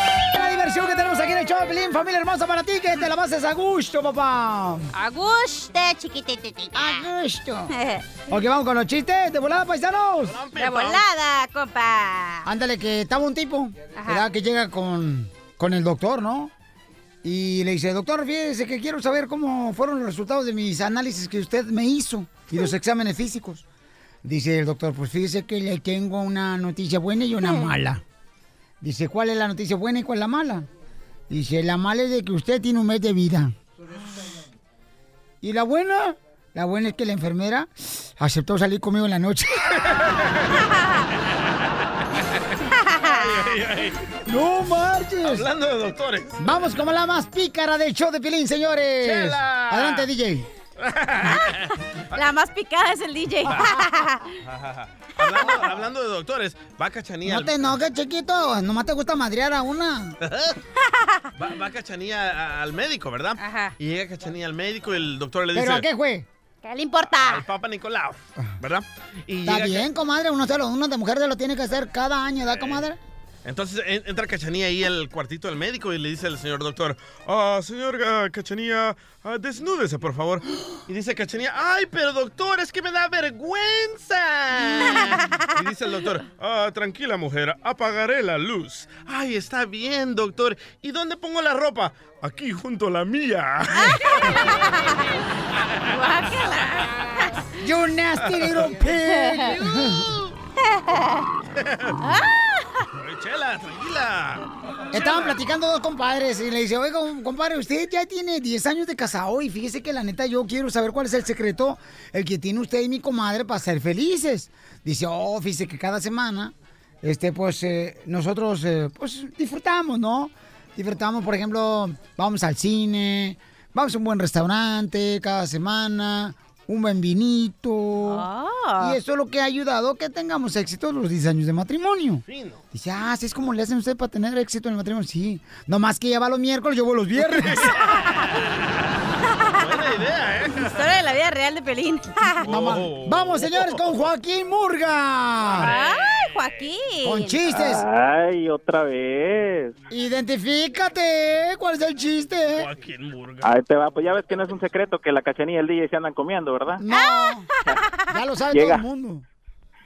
el show Pelín, familia hermosa para ti, que te la pases a gusto, papá. A gusto, chiquititita. A gusto. Ok, vamos con los chistes de volada, paisanos. De volada, compa. Ándale, que estaba un tipo, ¿verdad? Que llega con, con el doctor, ¿no? Y le dice, doctor, fíjese que quiero saber cómo fueron los resultados de mis análisis que usted me hizo y los exámenes físicos. Dice el doctor, pues fíjese que le tengo una noticia buena y una mala. Dice, ¿cuál es la noticia buena y cuál es la mala? Dice, la mala es de que usted tiene un mes de vida. ¿Y la buena? La buena es que la enfermera aceptó salir conmigo en la noche. ¡No marches! Hablando de doctores. Vamos como la más pícara del show de Pilín, señores. Chela. Adelante, DJ. La más picada es el DJ. hablando, hablando de doctores, va Cachanía. No te enojes, chiquito. Nomás te gusta madrear a una. Va, va Cachanía al médico, ¿verdad? Y llega Cachanía al médico y el doctor le dice... ¿Pero a qué fue? ¿Qué le importa? Al Papa Nicolau, ¿verdad? Y Está llega bien, comadre. Uno, se lo, uno de mujer se lo tiene que hacer cada año, ¿da, comadre? Entonces en- entra Cachanía ahí al cuartito del médico y le dice al señor doctor, ah, señor ah, Cachanía, ah, desnúdese, por favor. Y dice Cachanía, ay, pero doctor, es que me da vergüenza. Y dice el doctor, ah, tranquila mujer, apagaré la luz. Ay, está bien, doctor. ¿Y dónde pongo la ropa? Aquí junto a la mía. You nasty little pig. Chela, tranquila. Estaban platicando dos compadres y le dice, oiga, compadre, usted ya tiene 10 años de casado y fíjese que la neta yo quiero saber cuál es el secreto, el que tiene usted y mi comadre para ser felices. Dice, oh, fíjese que cada semana, este, pues, eh, nosotros, eh, pues, disfrutamos, ¿no? Disfrutamos, por ejemplo, vamos al cine, vamos a un buen restaurante cada semana, un buen vinito. Ah. Y eso es lo que ha ayudado a que tengamos éxito los 10 años de matrimonio. Dice, ah, así es como le hacen usted para tener éxito en el matrimonio. Sí, nomás que ella va los miércoles, yo voy los viernes. Buena idea, ¿eh? Historia de la vida real de Pelín. Nomás- Vamos, señores, con Joaquín Murga. ¡Ay, Joaquín! Con chistes. Ay, otra vez. Identifícate, ¿cuál es el chiste? Joaquín Murga. Ahí te va, pues ya ves que no es un secreto que la cachanilla y el DJ se andan comiendo, ¿verdad? No, ya lo sabe Llega. todo el mundo.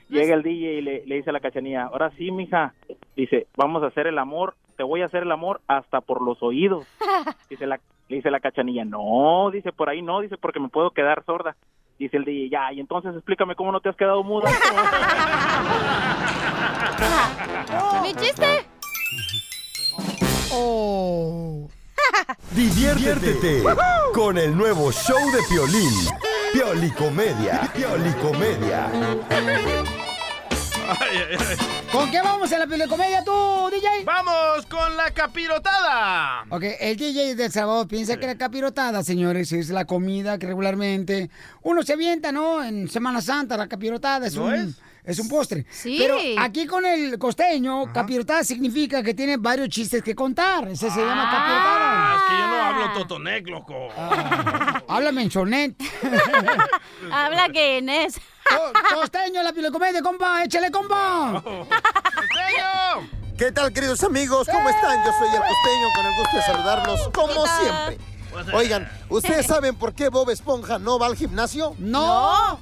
Llega el DJ y le, le dice a la cachanilla, ahora sí, mija, dice, vamos a hacer el amor, te voy a hacer el amor hasta por los oídos. Dice la, le dice la cachanilla, no, dice, por ahí no, dice, porque me puedo quedar sorda. Dice el DJ, ya, y entonces explícame cómo no te has quedado muda. ¿Mi chiste? Oh. Diviértete con el nuevo show de Piolín. Piolicomedia. Piolicomedia. ¿Con qué vamos en la telecomedia tú, DJ? ¡Vamos con la capirotada! Ok, el DJ del Salvador piensa que la capirotada, señores, es la comida que regularmente uno se avienta, ¿no? En Semana Santa, la capirotada es ¿No un... es? Es un postre. Sí. Pero aquí con el costeño, capirotada significa que tiene varios chistes que contar. Ese se llama Ah, capirotada. es que yo no hablo totonec, loco. Háblame en sonet. Habla que Inés. Co- costeño, la pilecomedia, compa, échale, compa. ¡Costeño! ¿Qué tal, queridos amigos? ¿Cómo están? Yo soy el costeño, con el gusto de saludarlos, como siempre. Oigan, ¿ustedes saben por qué Bob Esponja no va al gimnasio? No.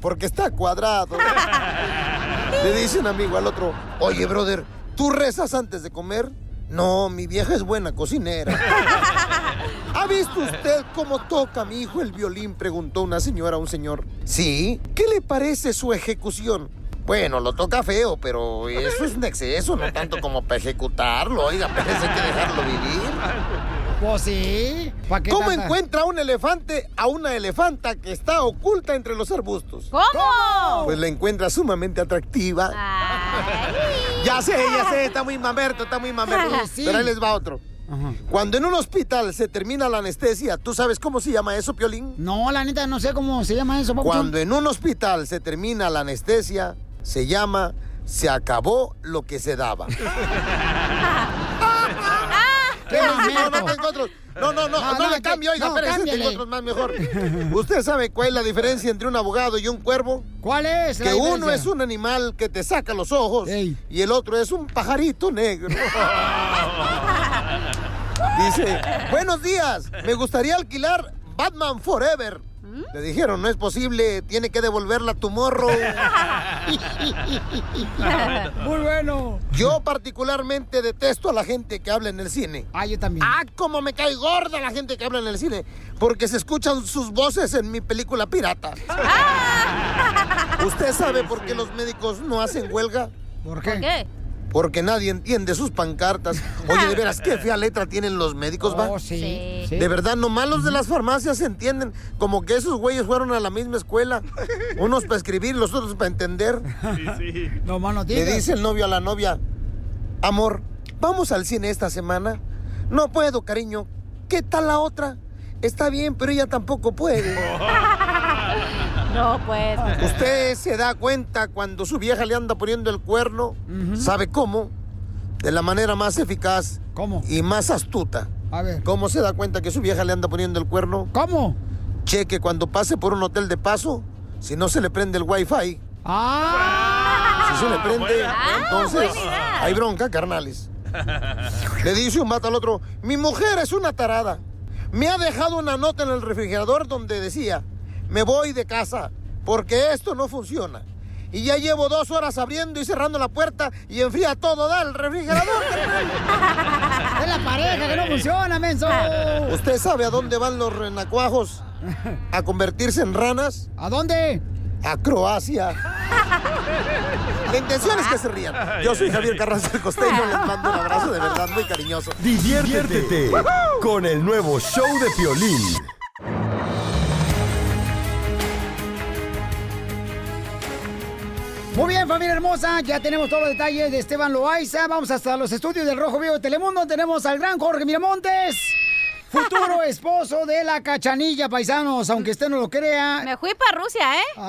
Porque está cuadrado. Le dice un amigo al otro, oye, brother, ¿tú rezas antes de comer? No, mi vieja es buena cocinera. ¿Ha visto usted cómo toca mi hijo el violín? Preguntó una señora a un señor. Sí, ¿qué le parece su ejecución? Bueno, lo toca feo, pero eso es un exceso, no tanto como para ejecutarlo. Oiga, parece que dejarlo vivir. Pues sí. ¿pa' qué ¿Cómo tanta- encuentra un elefante a una elefanta que está oculta entre los arbustos? ¿Cómo? Pues la encuentra sumamente atractiva. Ya sé, ya sé, está muy mamerto, está muy mamerto. Sí. Pero ahí les va otro. Cuando en un hospital se termina la anestesia, ¿tú sabes cómo se llama eso, Piolín? No, la neta, no sé cómo se llama eso, papuchón. Cuando en un hospital se termina la anestesia, se llama se acabó lo que se daba. ¡Qué no, no, tengo otros. No, no, no, No, no, no, le que- cambio, oiga, espérese, tengo otros más mejor. ¿Usted sabe cuál es la diferencia entre un abogado y un cuervo? ¿Cuál es la Que uno es un animal que te saca los ojos y el otro es un pajarito negro. Dice, buenos días, me gustaría alquilar Batman Forever. Le dijeron, no es posible, tiene que devolverla a tu morro. Muy bueno. Yo particularmente detesto a la gente que habla en el cine. Ah, yo también. Ah, cómo me cae gorda la gente que habla en el cine. Porque se escuchan sus voces en mi película pirata. ¿Usted sabe por qué los médicos no hacen huelga? ¿Por ¿Por qué? Porque nadie entiende sus pancartas. Oye, de veras, qué fea letra tienen los médicos, ¿va? Oh, sí. Sí. De verdad, nomás los de las farmacias se entienden. Como que esos güeyes fueron a la misma escuela. Unos para escribir, los otros para entender. No, mano, Le dice el novio a la novia, amor, ¿vamos al cine esta semana? No puedo, cariño. ¿Qué tal la otra? Está bien, pero ella tampoco puede. No, pues. Usted se da cuenta cuando su vieja le anda poniendo el cuerno. ¿Sabe cómo? De la manera más eficaz. ¿Cómo? Y más astuta. A ver. ¿Cómo se da cuenta que su vieja le anda poniendo el cuerno? ¿Cómo? Cheque cuando pase por un hotel de paso, si no se le prende el wifi. ¡Ah! Si se le prende, entonces buena idea. hay bronca, carnales. Le dice un vato al otro, mi mujer es una tarada. Me ha dejado una nota en el refrigerador donde decía, me voy de casa porque esto no funciona. Y ya llevo dos horas abriendo y cerrando la puerta y enfría todo, da el refrigerador. Es la pareja que no funciona, menso. ¿Usted sabe a dónde van los renacuajos? ¿A convertirse en ranas? ¿A dónde? A Croacia. La intención es que se rían. Yo soy Javier Carranza el Costeño, les mando un abrazo de verdad muy cariñoso. Diviértete con el nuevo show de Piolín. Muy bien, familia hermosa, ya tenemos todos los detalles de Esteban Loaiza. Vamos hasta los estudios del Rojo Vivo de Telemundo. Tenemos al gran Jorge Miramontes, futuro esposo de la cachanilla, paisanos, aunque usted no lo crea. Me fui para Rusia, ¿eh?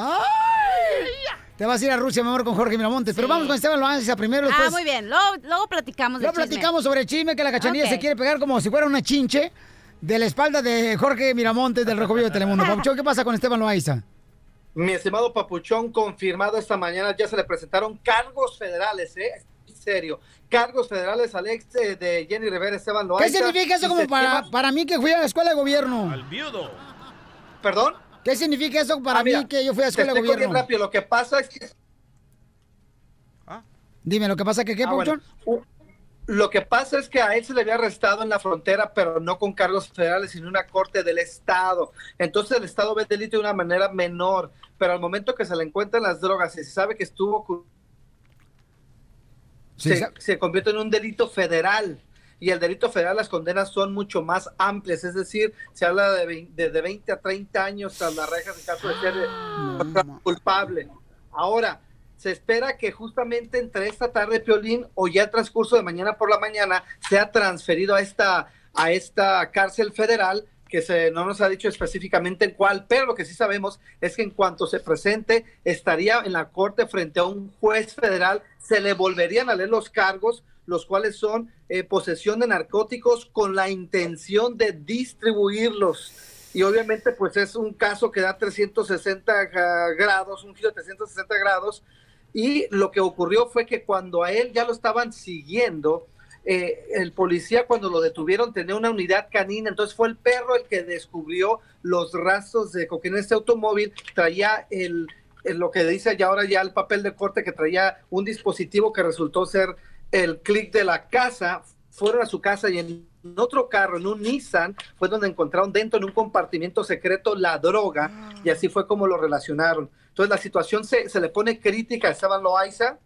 Te vas a ir a Rusia, mi amor, con Jorge Miramontes. Pero vamos con Esteban Loaiza primero. Ah, Después... muy bien. Luego, luego platicamos del Luego chisme. platicamos sobre el chisme que la cachanilla se quiere pegar como si fuera una chinche de la espalda de Jorge Miramontes del Rojo Vivo de Telemundo. ¿qué pasa con Esteban Loaiza? Mi estimado Papuchón, confirmado esta mañana, ya se le presentaron cargos federales, ¿eh? En serio, cargos federales al ex eh, de Jenny Rivera, Esteban ¿Qué Loaiza. significa eso como para, para mí que fui a la escuela de gobierno? Al viudo. ¿Perdón? ¿Qué significa eso para Ah, mira, mí que yo fui a la te escuela de explico bien gobierno? rápido, lo que pasa es que Dime, ¿lo que pasa que qué, Ah, bueno. Lo que pasa es que a él se le había arrestado en la frontera, pero no con cargos federales, sino en una corte del Estado. Entonces el Estado ve el delito de una manera menor, pero al momento que se le encuentran las drogas y se sabe que estuvo... Sí, se, convierte en un delito federal. Y el delito federal, las condenas son mucho más amplias, es decir, se habla de, vein- de, de 20 a 30 años tras las rejas en caso de ser eh, culpable. Ahora, se espera que justamente entre esta tarde, Piolín, o ya el transcurso de mañana por la mañana, sea transferido a esta, a esta cárcel federal que se, no nos ha dicho específicamente en cuál, pero lo que sí sabemos es que en cuanto se presente, estaría en la corte frente a un juez federal, se le volverían a leer los cargos, los cuales son eh, posesión de narcóticos con la intención de distribuirlos. Y obviamente pues es un caso que da 360 ah, grados, un giro de 360 grados. Y lo que ocurrió fue que cuando a él ya lo estaban siguiendo, eh, el policía cuando lo detuvieron tenía una unidad canina, entonces fue el perro el que descubrió los rastros de cocaína en este automóvil, traía el, lo que dice ya ahora ya el papel de corte que traía un dispositivo que resultó ser el clic de la casa, fueron a su casa y en otro carro, en un Nissan, fue donde encontraron dentro en un compartimiento secreto la droga y así fue como lo relacionaron. Entonces la situación se, se le pone crítica a Esteban Loaiza,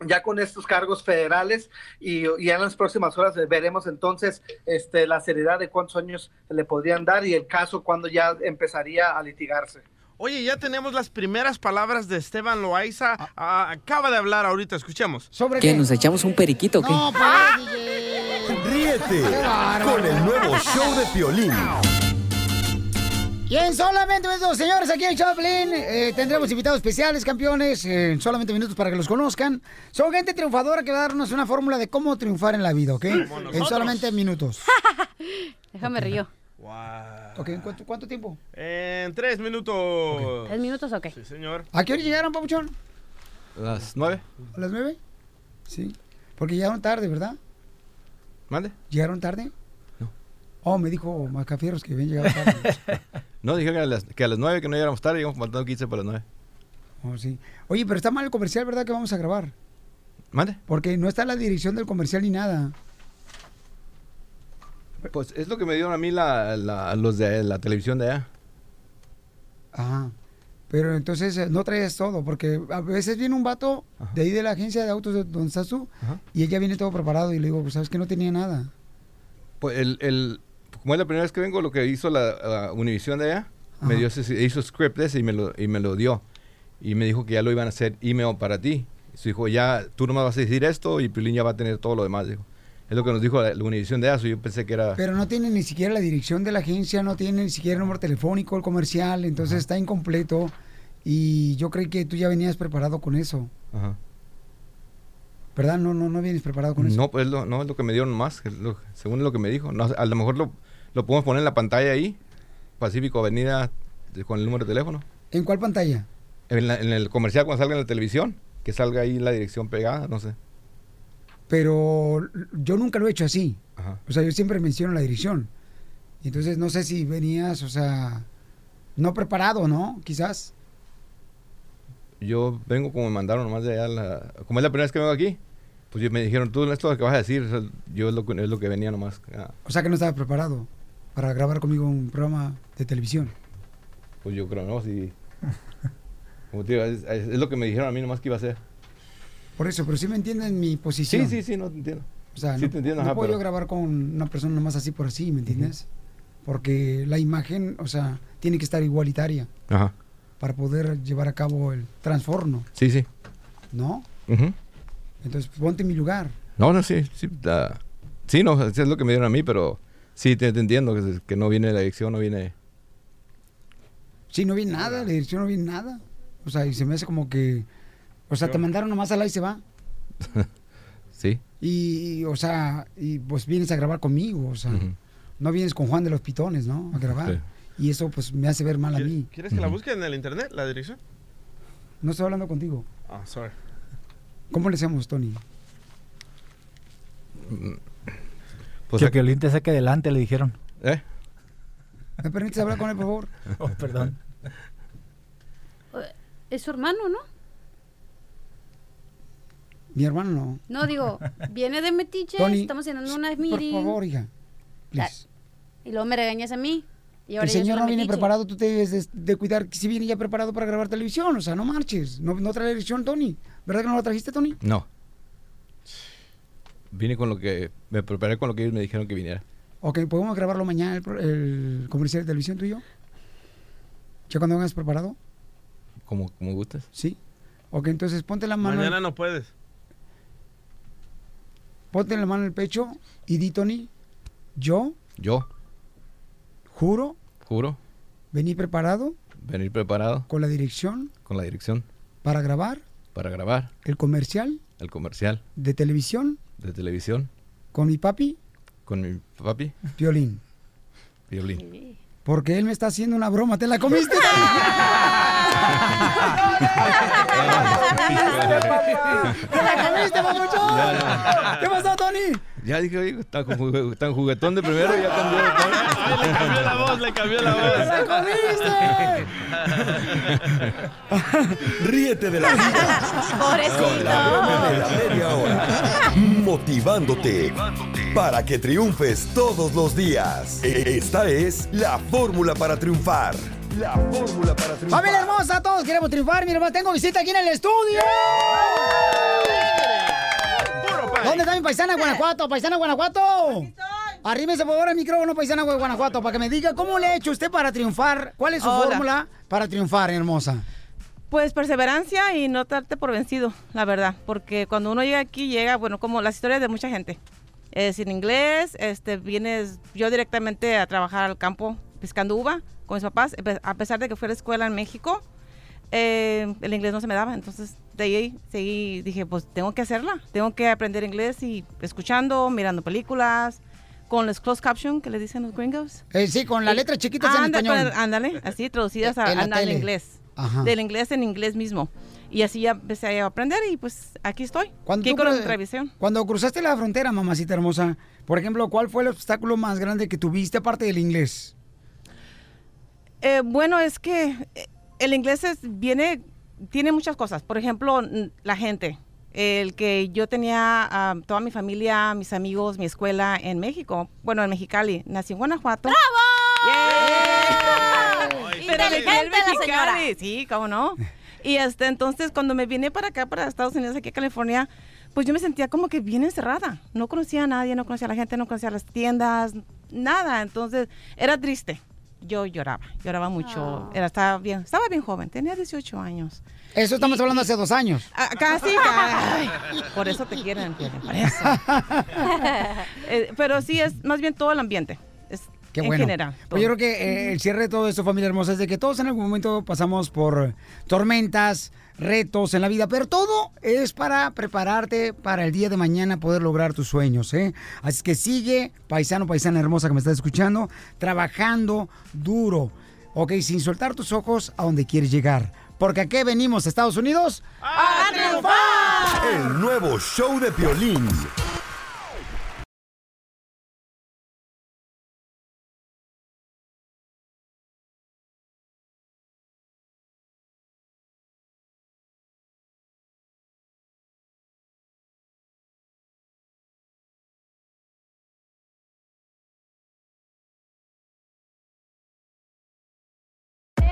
ya con estos cargos federales y, y en las próximas horas veremos entonces este, la seriedad de cuántos años le podrían dar y el caso cuando ya empezaría a litigarse. Oye, ya tenemos las primeras palabras de Esteban Loaiza. Ah, acaba de hablar ahorita, escuchemos. ¿Sobre ¿Qué? ¿Nos echamos un periquito o qué? No, pues, Ríete con el nuevo show de Piolín. Y en solamente minutos, señores, aquí en Choplin eh, tendremos invitados especiales, campeones, eh, en solamente minutos para que los conozcan. Son gente triunfadora que va a darnos una fórmula de cómo triunfar en la vida, ¿ok? En solamente minutos. Déjame río. Ok, ¿en cuánto, cuánto tiempo? En tres minutos. ¿Tres minutos o qué? Sí, señor. ¿A qué hora llegaron, Papuchón? Las nueve. ¿A las nueve? Sí. Porque llegaron tarde, ¿verdad? ¿Mande? ¿Llegaron tarde? No. Oh, me dijo Macafieros que habían llegado tarde. No, dijeron que a las, que a las 9 que no llegáramos tarde, íbamos faltando 15 para las 9. Oh, sí. Oye, pero está mal el comercial, ¿verdad? Que vamos a grabar. ¿Mande? Porque no está la dirección del comercial ni nada. Pues es lo que me dieron a mí la, la- los de la televisión de allá. Ajá. Pero entonces eh, no traes todo, porque a veces viene un vato de ahí de la agencia de autos de donde estás tú y ella viene todo preparado y le digo, pues sabes que no tenía nada. Pues el, el, como es la primera vez que vengo, lo que hizo la, la Univisión de allá, me dio ese, hizo script ese y me, lo, y me lo dio. Y me dijo que ya lo iban a hacer email para ti. Y dijo, ya tú nomás vas a decir esto y Pilín ya va a tener todo lo demás. Dijo. Es lo que nos dijo la, la Univisión de eso. Yo pensé que era... Pero no tiene ni siquiera la dirección de la agencia, no tiene ni siquiera el número telefónico, el comercial, entonces está incompleto. Y yo creí que tú ya venías preparado con eso, Ajá. ¿verdad? No, no, no vienes preparado con eso. No, pues lo, no es lo que me dieron más, lo- según lo que me dijo. No, a lo mejor lo, lo podemos poner en la pantalla ahí, Pacífico Avenida, con el número de teléfono. ¿En cuál pantalla? En, la- en el comercial cuando salga en la televisión, que salga ahí la dirección pegada, no sé. Pero yo nunca lo he hecho así. Ajá. O sea, yo siempre menciono la dirección. Entonces no sé si venías, o sea, no preparado, ¿no? Quizás. Yo vengo como me mandaron nomás de allá, la- como es la primera vez que vengo aquí, pues me dijeron, tú esto lo que vas a decir, o sea, yo es lo, que- es lo que venía nomás. ah, O sea que no estaba preparado para grabar conmigo un programa de televisión. pues yo creo, ¿no? Si, como te digo, es, es- es lo que me dijeron a mí nomás que iba a hacer. Por eso, pero sí me entienden mi posición. Sí, sí, sí, no te entiendo. O sea, Sí no, te entiendo, no ajá, puedo pero- yo grabar con una persona nomás así por así, ¿me entiendes? Porque la imagen, o sea, tiene que estar igualitaria Ajá. Para poder llevar a cabo el transformo, Sí, sí. ¿no? Entonces, ponte en mi lugar. No, no, sí, sí. sí, no, es lo que me dieron a mí, pero sí, te, te entiendo, que, que no viene la dirección, no viene... Sí, no vi nada, la dirección no vi nada. O sea, y se me hace como que, o sea, te mandaron nomás al y se va. Sí. Y, o sea, y pues vienes a grabar conmigo, o sea, no vienes con Juan de los Pitones, ¿no? A grabar. Y eso pues me hace ver mal a mí. ¿Quieres que la busque en el internet, la dirección? No estoy hablando contigo. Ah, sorry. ¿Cómo le hacemos, Tony? Pues que Piolín te saque adelante, le dijeron. ¿Eh? ¿Me permites hablar con él, por favor? Oh, perdón. Es su hermano, ¿no? Mi hermano no. No, digo, viene de Metiche, Tony, estamos haciendo una Por meeting. favor, hija. Ah, Y luego me regañas a mí. Y ahora El señor no viene metiche. preparado, tú te debes de, de cuidar si viene ya preparado para grabar televisión, o sea, no marches, no, no trae dirección, Tony. ¿Verdad que no la trajiste, Tony? No. Vine con lo que... Me preparé con lo que ellos me dijeron que viniera. Ok, ¿podemos grabarlo mañana, el, el comercial de televisión tú y yo? ¿Ya cuando vengas preparado? Como, como gustes. Sí. Ok, entonces ponte la mano, Mañana no puedes. ponte la mano en el pecho y di, Tony, yo Yo, juro. Juro, venir preparado. Venir preparado. Con la dirección. Con la dirección. Para grabar. Para grabar. El comercial. El comercial. De televisión. De televisión. Con mi papi, con mi papi, Violín. Violín. Porque él me está haciendo una broma. ¿Te la comiste? ¿Te la comiste, papuchón? ¿Qué pasó, Tony? Ya dije, oye, tan, jugue- tan juguetón de primero, ya cambió de tono. le cambió la voz, le cambió la voz. ¡Te la comiste! Ríete de la vida con la broma de la media hora. Motivándote para que triunfes todos los días. Esta es la fórmula para triunfar. La fórmula para triunfar. Familia hermosa, todos queremos triunfar. Mira, tengo visita aquí en el estudio. ¿Dónde está mi paisana de Guanajuato? ¿Paisana Guanajuato? Arrímese por favor el micrófono, paisana de Guanajuato, para que me diga cómo le ha hecho usted para triunfar. ¿Cuál es su Hola. fórmula para triunfar, hermosa? Pues perseverancia y no darte por vencido, la verdad, porque cuando uno llega aquí llega, bueno, como las historias de mucha gente. Es en inglés, este, vienes yo directamente a trabajar al campo pescando uva con mis papás, a pesar de que fui a la escuela en México, eh, el inglés no se me daba, entonces de ahí seguí, dije, pues tengo que hacerla, tengo que aprender inglés y escuchando, mirando películas, con los closed caption que le dicen los gringos. Eh, sí, con las Y- letras chiquitas en Anda- español. Ándale, así traducidas a- al inglés. Ajá. Del inglés en inglés mismo. Y así ya empecé a aprender y pues aquí estoy. Cuando, tú con la cru- televisión. cuando cruzaste la frontera, mamacita hermosa, por ejemplo, ¿cuál fue el obstáculo más grande que tuviste aparte del inglés? Eh, bueno, es que eh, el inglés es, viene, tiene muchas cosas. Por ejemplo, la gente. El que yo tenía toda mi familia, mis amigos, mi escuela en México. Bueno, en Mexicali. Nací en Guanajuato. ¡Bravo! Pero Inteligente la señora. Mexicali. Sí, cómo no. Y este, entonces, cuando me vine para acá, para Estados Unidos, aquí a California, pues yo me sentía como que bien encerrada. No conocía a nadie, no conocía a la gente, no conocía las tiendas, nada. Entonces, era triste. Yo lloraba, lloraba mucho. Era, estaba, bien, estaba bien joven, tenía 18 años. Eso estamos hablando hace dos años. Ah, casi, ay, por eso te quieren, por eso. Eh, pero sí, es más bien todo el ambiente. Es, Qué en bueno. general. Pues yo creo que eh, el cierre de todo esto, familia hermosa, es de que todos en algún momento pasamos por tormentas, retos en la vida, pero todo es para prepararte para el día de mañana poder lograr tus sueños, ¿eh? Así que sigue, paisano, paisana hermosa que me estás escuchando, trabajando duro, ¿ok? Sin soltar tus ojos a donde quieres llegar. Porque aquí venimos, Estados Unidos, ¡A triunfar! El nuevo show de Piolín.